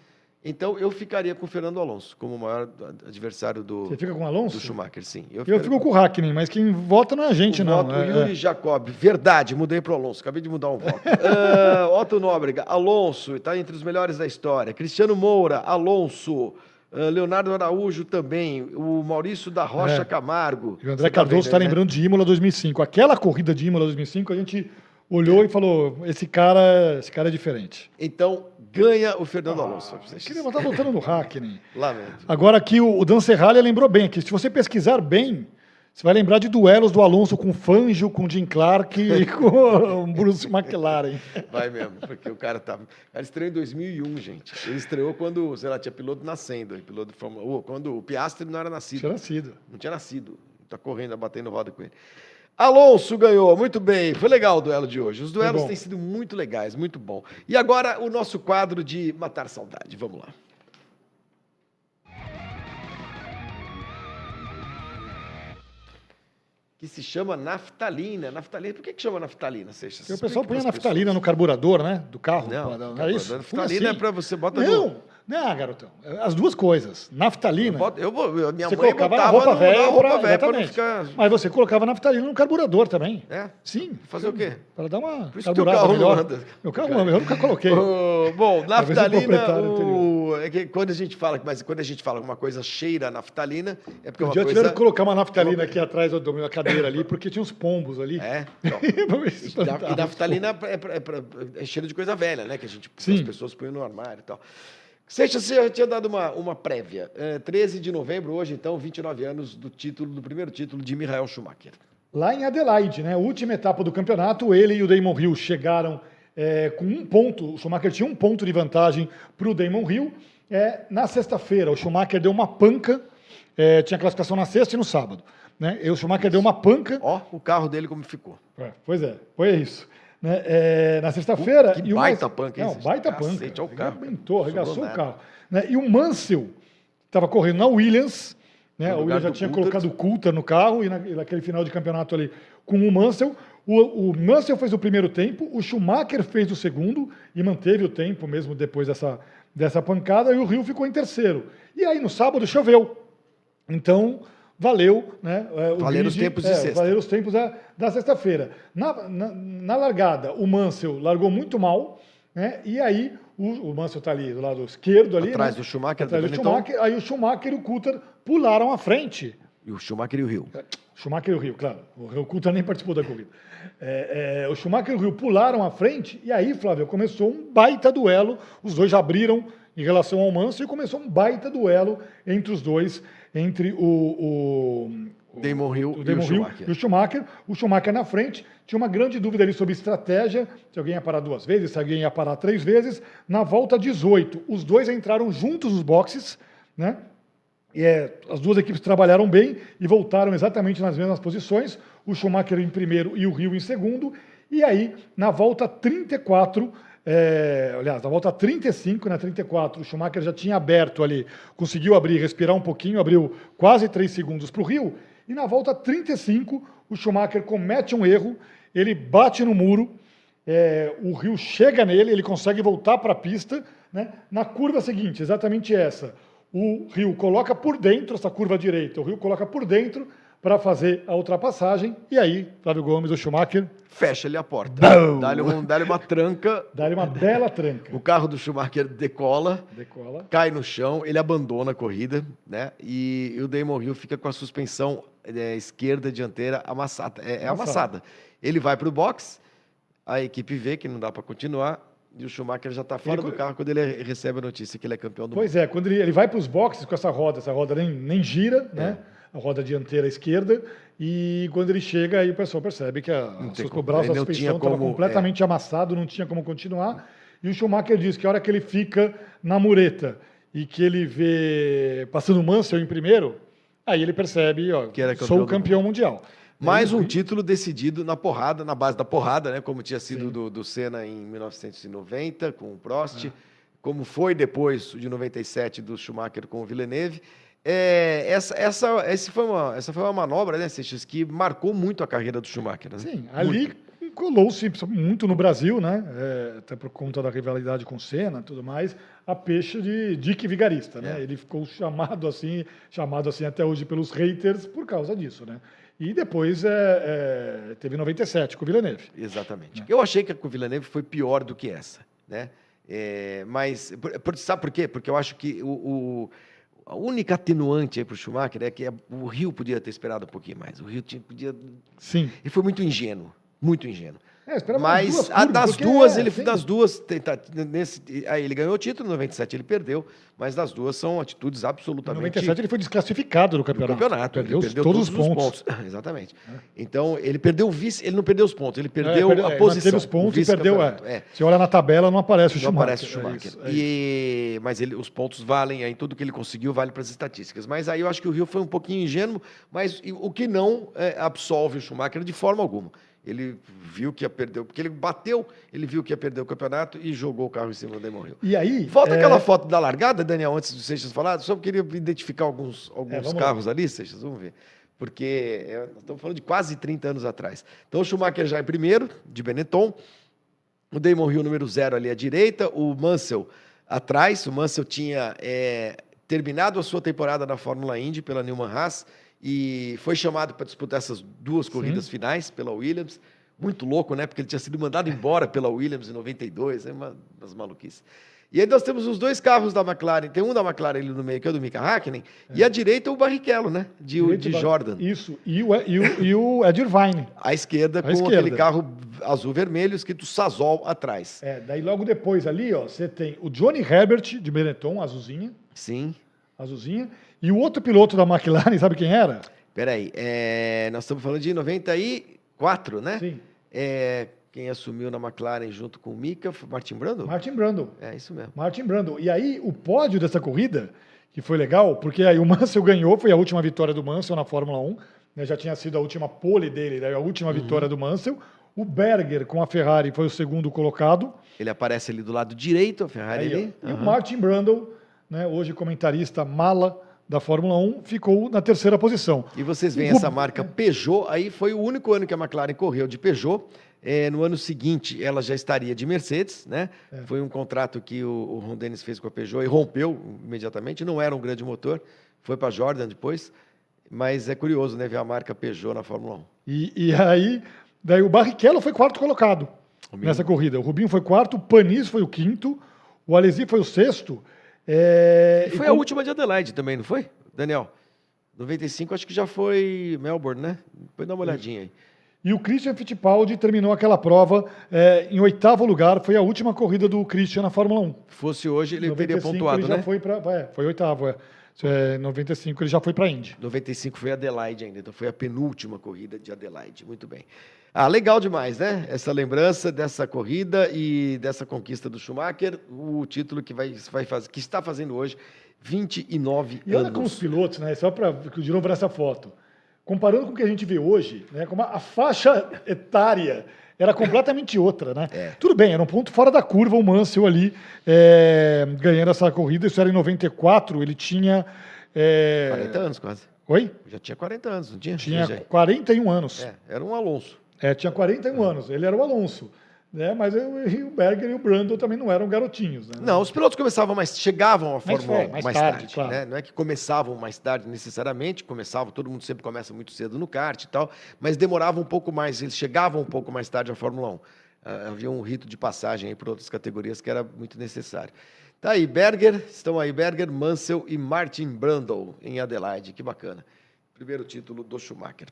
Então eu ficaria com o Fernando Alonso como o maior adversário do, Você fica com o Alonso? do Schumacher, sim. Eu ficaria fico com o Hackney, mas quem vota não é a gente, o não. voto É- Yuri Jacob. Verdade, mudei para o Alonso. Acabei de mudar um voto. Ah, Otto Nóbrega, Alonso, está entre os melhores da história. Cristiano Moura, Alonso. Ah, Leonardo Araújo também. O Maurício da Rocha É. Camargo. E o André tá Cardoso está né? lembrando de Imola 2005. Aquela corrida de Imola 2005, a gente olhou e falou: esse cara, esse cara é diferente. Então, ganha o Fernando Alonso. Eu queria estar votando no Hackney. Lamento. Agora aqui o, o Dan Serralha lembrou bem aqui. Se você pesquisar bem, você vai lembrar de duelos do Alonso com Fangio, com Jim Clark e com o Bruce McLaren. Vai mesmo, porque o cara. O cara estreou em 2001, gente. Ele estreou quando, sei lá, tinha piloto nascendo. Piloto de Fórmula 1, quando o Piastri não era nascido. Tinha nascido. Não tinha nascido. Tá correndo, batendo roda com ele. Alonso ganhou, muito bem. Foi legal o duelo de hoje. Os duelos têm sido muito legais, muito bom. E agora o nosso quadro de matar saudade. Vamos lá. Que se chama naftalina. Naftalina. Por que, que chama naftalina, Seixas? Porque o pessoal põe a naftalina no carburador, né? Do carro. Não, Pô, não é isso? Naftalina assim. é para você bota Não, no, Não, garotão. As duas coisas. Naftalina. Eu eu- minha Você mãe colocava na roupa velha, roupa velha pra não ficar... Mas você colocava naftalina no carburador também. É? Sim. Fazer o quê? Para dar uma Por isso que o carburada carro melhor. anda. Meu carro não, eu nunca coloquei. Bom, naftalina, o... é que quando a gente fala, mas quando a gente fala alguma coisa cheira a naftalina, é porque é Um uma dia coisa... tiveram que colocar uma naftalina aqui atrás da minha cadeira ali, porque tinha uns pombos ali. É, então. E naf- naftalina é, é pra- é cheiro de coisa velha, né? Que a gente, Sim. as pessoas põem no armário e tal. Seixas, você já tinha dado uma, uma prévia. É, 13 de novembro, hoje, então, 29 anos do título, do primeiro título de Michael Schumacher. Lá em Adelaide, né? Última etapa do campeonato, ele e o Damon Hill chegaram é, com um ponto. O Schumacher tinha um ponto de vantagem para o Damon Hill. É, na sexta-feira, o Schumacher deu uma panca. é, tinha classificação na sexta e no sábado. Né? E o Schumacher deu uma panca. Ó, o carro dele como ficou. É, pois é, foi isso. Né? É, na sexta-feira. Que e o baita Mas- panca, hein, Não, baita Cacete, panca. olha o carro, Arrebentou, arregaçou o carro. Né? E o Mansell estava correndo na Williams. Né? O Williams já tinha Coulter. colocado o Coulter no carro e, na- e naquele final de campeonato ali com o Mansell. O, o Mansell fez o primeiro tempo, o Schumacher fez o segundo e manteve o tempo mesmo depois dessa, dessa pancada, e o Rio ficou em terceiro. E aí no sábado choveu. Então, valeu. Né, é, o Valeram os tempos de é, sexta. Valeram os tempos da, da sexta-feira. Na, na, na largada, o Mansell largou muito mal, né, e aí o, o Mansell está ali do lado esquerdo, ali, Atrás né, do Schumacher, atrás do do. Schumacher, aí o Schumacher e o Coulter pularam à frente. E o Schumacher e o Rio. Schumacher e o Rio, claro. O Coulter nem participou da corrida. É, é, o Schumacher e o Rio pularam à frente, e aí, Flávio, começou um baita duelo. Os dois abriram em relação ao Mansell e começou um baita duelo entre os dois, entre o. o o- Damon Hill o e Damon o Hill Schumacher. e o Schumacher. O Schumacher na frente. Tinha uma grande dúvida ali sobre estratégia, se alguém ia parar duas vezes, se alguém ia parar três vezes. Na volta 18, os dois entraram juntos nos boxes, né? E, é, as duas equipes trabalharam bem e voltaram exatamente nas mesmas posições. O Schumacher em primeiro e o Rio em segundo. E aí, na volta 34, é, aliás, na volta 35, na 34, o Schumacher já tinha aberto ali, conseguiu abrir, respirar um pouquinho, abriu quase 3 segundos para o Rio. E na volta 35, o Schumacher comete um erro, ele bate no muro, é, o Rio chega nele, ele consegue voltar para a pista. Né? Na curva seguinte, exatamente essa, o Rio coloca por dentro, essa curva direita, o Rio coloca por dentro para fazer a ultrapassagem. E aí, Flávio Gomes, o Schumacher, Fecha-lhe a porta. Dá-lhe um, dá uma tranca. dá-lhe uma bela tranca. O carro do Schumacher decola. Decola. cai no chão, ele abandona a corrida, né? E, e o Damon Hill fica com a suspensão é, esquerda dianteira amassada. É, é Amassada. amassada. Ele vai para o box, a equipe vê que não dá para continuar e o Schumacher já está fora Ele- do carro quando ele recebe a notícia que ele é campeão do mundo. Pois é, quando ele, ele vai para os boxes com essa roda, essa roda nem, nem gira, né? A roda dianteira esquerda, e quando ele chega, aí o pessoal percebe que a, o braço da suspensão estava como, é. completamente amassado, não tinha como continuar. E o Schumacher diz que a hora que ele fica na mureta e que ele vê passando o Mansell em primeiro, aí ele percebe, ó, Que era campeão sou o campeão mundial. Mais Aí, um título decidido na porrada, na base da porrada, né? Como tinha sido do, do Senna em 1990 com o Prost, como foi depois de 97 do Schumacher com o Villeneuve. É, essa, essa, esse foi uma, essa foi uma manobra, né, Seixas, que marcou muito a carreira do Schumacher. Né? Sim, ali colou-se muito no Brasil, né? É, até por conta da rivalidade com Senna e tudo mais, a peixe de Dick Vigarista, né? É. Ele ficou chamado assim, chamado assim até hoje pelos haters por causa disso, né? E depois é, é, teve 97 com o Villeneuve. Exatamente. Eu achei que a com o Villeneuve foi pior do que essa, né? É, mas, por- sabe por quê? Porque eu acho que o, o- a única atenuante para o Schumacher é que o Rio podia ter esperado um pouquinho mais. O Rio tinha, podia... Sim. Ele foi muito ingênuo, muito ingênuo. É, Mas duas das duas, é, ele das duas nesse, aí ele ganhou o título, em 97 ele perdeu, mas das duas são atitudes Em absolutamente 97 ele foi desclassificado do do campeonato. campeonato. Ele Perdeu, perdeu todos, os pontos. Exatamente. Então, ele perdeu o vice, ele não perdeu os pontos, ele perdeu, É, perdeu- a é, posição. manteve os pontos e perdeu. É. É. Você olha na tabela, não aparece o Não Schumacher. aparece o É Schumacher. isso, é. E- mas ele, os pontos valem, aí tudo que ele conseguiu vale para as estatísticas. Mas aí eu acho que o Rio foi um pouquinho ingênuo, mas o que não é, absolve o Schumacher de forma alguma. Ele viu que ia perder, porque ele bateu, ele viu que ia perder o campeonato e jogou o carro em cima do Damon Hill. E aí. Volta é, aquela foto da largada, Daniel, antes do Seixas falar. Só queria identificar alguns, alguns É, vamos lá. carros ali, Seixas, vamos ver. Porque é, estamos falando de quase 30 anos atrás. Então o Schumacher já é primeiro, de Benetton. O Damon Hill, número zero ali à direita. O Mansell atrás. O Mansell tinha é, terminado a sua temporada na Fórmula Indy pela Newman Haas e foi chamado para disputar essas duas corridas Sim. finais pela Williams. Muito louco, né? Porque ele tinha sido mandado embora pela Williams em 92, é uma das maluquices. E aí nós temos os dois carros da McLaren. Tem um da McLaren ali no meio, que é o do Mika Hakkinen, é. e à direita o Barrichello, né? De, de Jordan. Isso, e o, e o, e o Ed Irvine. À esquerda, à com esquerda. aquele carro azul-vermelho escrito Sazol atrás. É, daí logo depois ali, ó, você tem o Johnny Herbert de Benetton, azulzinha. Sim. Azulzinha. E o outro piloto da McLaren, sabe quem era? Peraí, é, nós estamos falando de 94, né? Sim. É, quem assumiu na McLaren junto com o Mika foi Martin Brando? Martin Brando. É isso mesmo. Martin Brando. E aí, o pódio dessa corrida, que foi legal, porque aí o Mansell ganhou, foi a última vitória do Mansell na Fórmula 1, né, já tinha sido a última pole dele, né, a última uhum. vitória do Mansell. O Berger com a Ferrari foi o segundo colocado. Ele aparece ali do lado direito, a Ferrari aí, ali. E uhum. o Martin Brundle, né, hoje comentarista mala da Fórmula 1, ficou na terceira posição. E vocês veem o... essa marca Peugeot, aí foi o único ano que a McLaren correu de Peugeot. É, no ano seguinte, ela já estaria de Mercedes, né? É. Foi um contrato que o, o Ron Dennis fez com a Peugeot e rompeu imediatamente. Não era um grande motor, foi para Jordan depois. Mas é curioso, né? Ver a marca Peugeot na Fórmula 1. E, e aí, daí o Barrichello foi quarto colocado nessa corrida. O Rubinho foi quarto, o Panis foi o quinto, o Alesi foi o sexto. É... foi a última de Adelaide também, não foi, Daniel? 95 acho que já foi Melbourne, né? Depois dá uma olhadinha aí. E o Christian Fittipaldi terminou aquela prova é, em oitavo lugar. Foi a última corrida do Christian na Fórmula 1. Fosse hoje, ele teria pontuado, ele né? Já foi, pra, é, foi oitavo, é. É, 95 ele já foi para a Indy. 95 foi Adelaide ainda, então foi a penúltima corrida de Adelaide. Muito bem. Ah, legal demais, né? Essa lembrança dessa corrida e dessa conquista do Schumacher, o título que vai, vai fazer, que está fazendo hoje 29 e anos. E olha com os pilotos, né? Só para de novo para essa foto comparando com o que a gente vê hoje, né, como a faixa etária era completamente outra, né? É. Tudo bem, era um ponto fora da curva o Mansell ali é, ganhando essa corrida. Isso era em 94, ele tinha. É... 40 anos quase. Oi? Já tinha 40 anos, não tinha? Tinha 41 anos. É, era um Alonso. É, tinha 41 é. anos, ele era o Alonso né? Mas o Berger e o Brandon também não eram garotinhos. Né? Não, os pilotos começavam mais, chegavam à Fórmula 1 mais, mais, tarde, tarde claro. né? Não é que começavam mais tarde necessariamente, começavam, todo mundo sempre começa muito cedo no kart e tal, mas demorava um pouco mais, eles chegavam um pouco mais tarde à Fórmula 1. Uh, ah, havia um rito de passagem aí para outras categorias que era muito necessário. Tá aí, Berger, estão aí Berger, Mansell e Martin Brundle em Adelaide, que bacana. Primeiro título do Schumacher.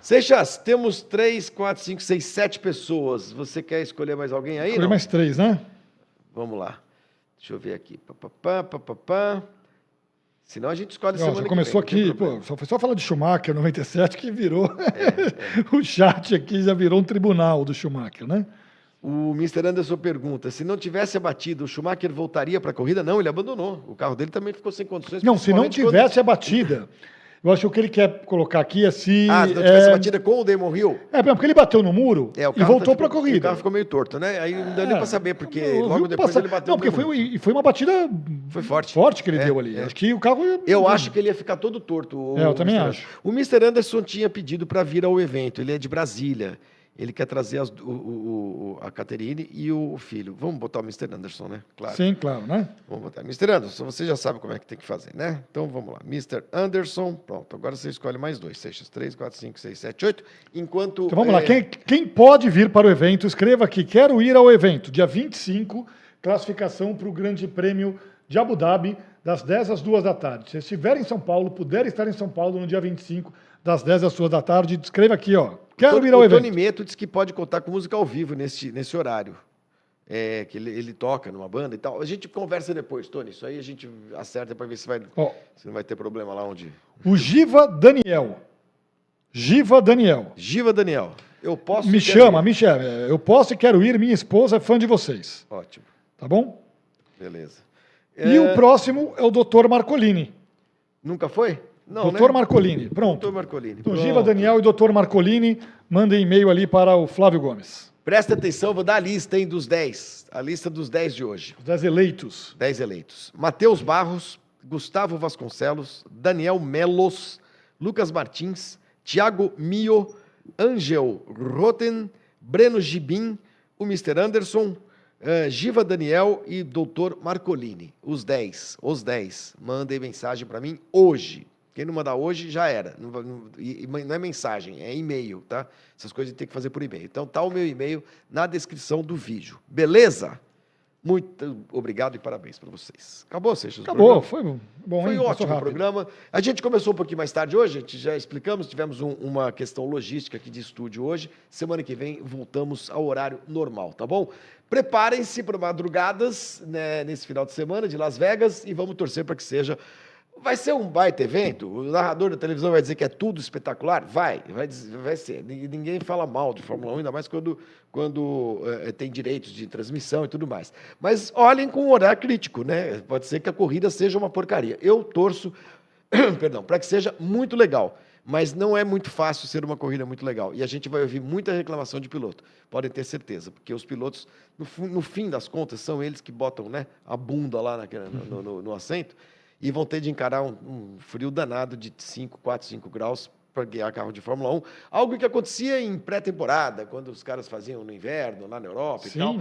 Seixas, temos três, quatro, cinco, seis, sete pessoas. Você quer escolher mais alguém aí? Escolher mais três, né? Vamos lá. Deixa eu ver aqui. Pá, pá, pá, pá, Senão a gente escolhe Não, semana já começou que vem, aqui, pô, só foi só falar de Schumacher 97 que virou. É, é. o chat aqui já virou um tribunal do Schumacher, né? O Mr. Anderson pergunta: se não tivesse abatido, o Schumacher voltaria para a corrida? Não, ele abandonou. O carro dele também ficou sem condições. Não, se não tivesse quando... abatida. Eu acho que o que ele quer colocar aqui é se. Ah, se não tivesse é... batida com o Damon Hill? É, porque ele bateu no muro é, e voltou tá, para a corrida. O carro ficou meio torto, né? Aí não deu é, nem para saber, porque logo depois passa... ele bateu Não, porque foi, foi uma batida foi forte. forte que ele é, deu ali. É. Acho que o carro. Ia... Eu acho que ele ia ficar todo torto. é, eu também acho. O Mr. Anderson tinha pedido para vir ao evento, ele é de Brasília. Ele quer trazer as, o, o, a Caterine e o filho. Vamos botar o Mr. Anderson, né? Claro. Sim, claro, né? Vamos botar. Mr. Anderson, você já sabe como é que tem que fazer, né? Então vamos lá. Mr. Anderson, pronto. Agora você escolhe mais dois. Seixas, três, quatro, cinco, seis, sete, oito. Enquanto. Então vamos é... lá. Quem, quem pode vir para o evento, escreva aqui. Quero ir ao evento. Dia 25, classificação para o Grande Prêmio de Abu Dhabi, das 10 às 2 da tarde. Se estiver em São Paulo, puder estar em São Paulo no dia 25, das 10 às 2 da tarde, escreva aqui, ó. Quero vir ao o evento. Tony Meto disse que pode contar com música ao vivo nesse, nesse horário. É, que ele, ele, toca numa banda e tal. A gente conversa depois, Tony. Isso aí a gente acerta para ver se, vai, oh. se não vai ter problema lá onde. O Giva Daniel. Giva Daniel. Giva Daniel. Eu posso. Me chama, ir. me chama. Eu posso e quero ir. Minha esposa é fã de vocês. Ótimo. Tá bom? Beleza. E é... o próximo é o Dr. Marcolini. Nunca foi? Não, Doutor né? Marcolini, pronto. Doutor Marcolini. Então, Giva Daniel e Doutor Marcolini, mandem e-mail ali para o Flávio Gomes. Presta atenção, vou dar a lista hein, dos 10. A lista dos 10 de hoje. Os 10 eleitos. 10 eleitos. Matheus Barros, Gustavo Vasconcelos, Daniel Melos, Lucas Martins, Thiago Mio, Angel Roten, Breno Gibim, o Mr. Anderson, Uh, Giva Daniel e Doutor Marcolini, os 10, os 10, mandem mensagem para mim hoje. Quem não mandar hoje já era. Não, não, não é mensagem, é e-mail, tá? Essas coisas tem que fazer por e-mail. Então tá o meu e-mail na descrição do vídeo. Beleza? Muito obrigado e parabéns para vocês. Acabou, Seixas? Acabou, foi bom. Foi hein? ótimo o programa. A gente começou um pouquinho mais tarde hoje, a gente já explicamos, tivemos um, uma questão logística aqui de estúdio hoje. Semana que vem voltamos ao horário normal, tá bom? Preparem-se para madrugadas né, nesse final de semana de Las Vegas e vamos torcer para que seja Vai ser um baita evento? O narrador da televisão vai dizer que é tudo espetacular? Vai, vai, vai ser. Ninguém fala mal de Fórmula 1, ainda mais quando, quando é, tem direitos de transmissão e tudo mais. Mas olhem com um olhar crítico, né? Pode ser que a corrida seja uma porcaria. Eu torço, perdão, para que seja muito legal. Mas não é muito fácil ser uma corrida muito legal. E a gente vai ouvir muita reclamação de piloto. Podem ter certeza, porque os pilotos, no, no fim das contas, são eles que botam né, a bunda lá no, no, no assento e vão ter de encarar um, um frio danado de 5, 4, 5 graus para guiar carro de Fórmula 1. Algo que acontecia em pré-temporada, quando os caras faziam no inverno, lá na Europa Sim. e tal.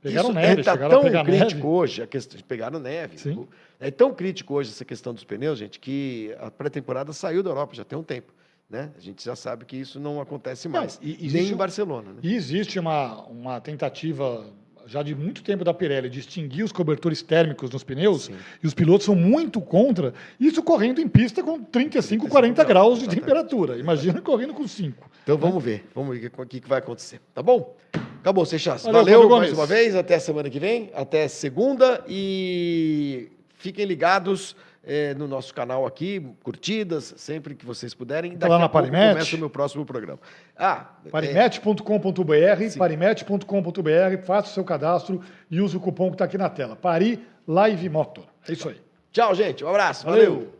Pegaram Isso neve, está tão crítico neve. hoje, a questão de pegaram neve. Sim. É tão crítico hoje essa questão dos pneus, gente, que a pré-temporada saiu da Europa já tem um tempo. Né? A gente já sabe que isso não acontece mais, não, e, nem em Barcelona. Né? E existe uma, uma tentativa já de muito tempo da Pirelli de extinguir os cobertores térmicos nos pneus, Sim. e os pilotos são muito contra, isso correndo em pista com 35, 35 40 graus, de temperatura. Imagina correndo com 5. Então né? vamos ver, vamos ver o que, que vai acontecer. Tá bom? Acabou, Seixas. Valeu, Valeu mais uma vez, até semana que vem, até segunda e fiquem ligados é, no nosso canal aqui, curtidas, sempre que vocês puderem. Daqui lá na Parimet. começa o meu próximo programa. Ah, Parimet.com.br, é... parimet.com.br, faça o seu cadastro e use o cupom que está aqui na tela. Pari Live Motor. É isso aí. Tchau, gente. Um abraço. valeu. valeu.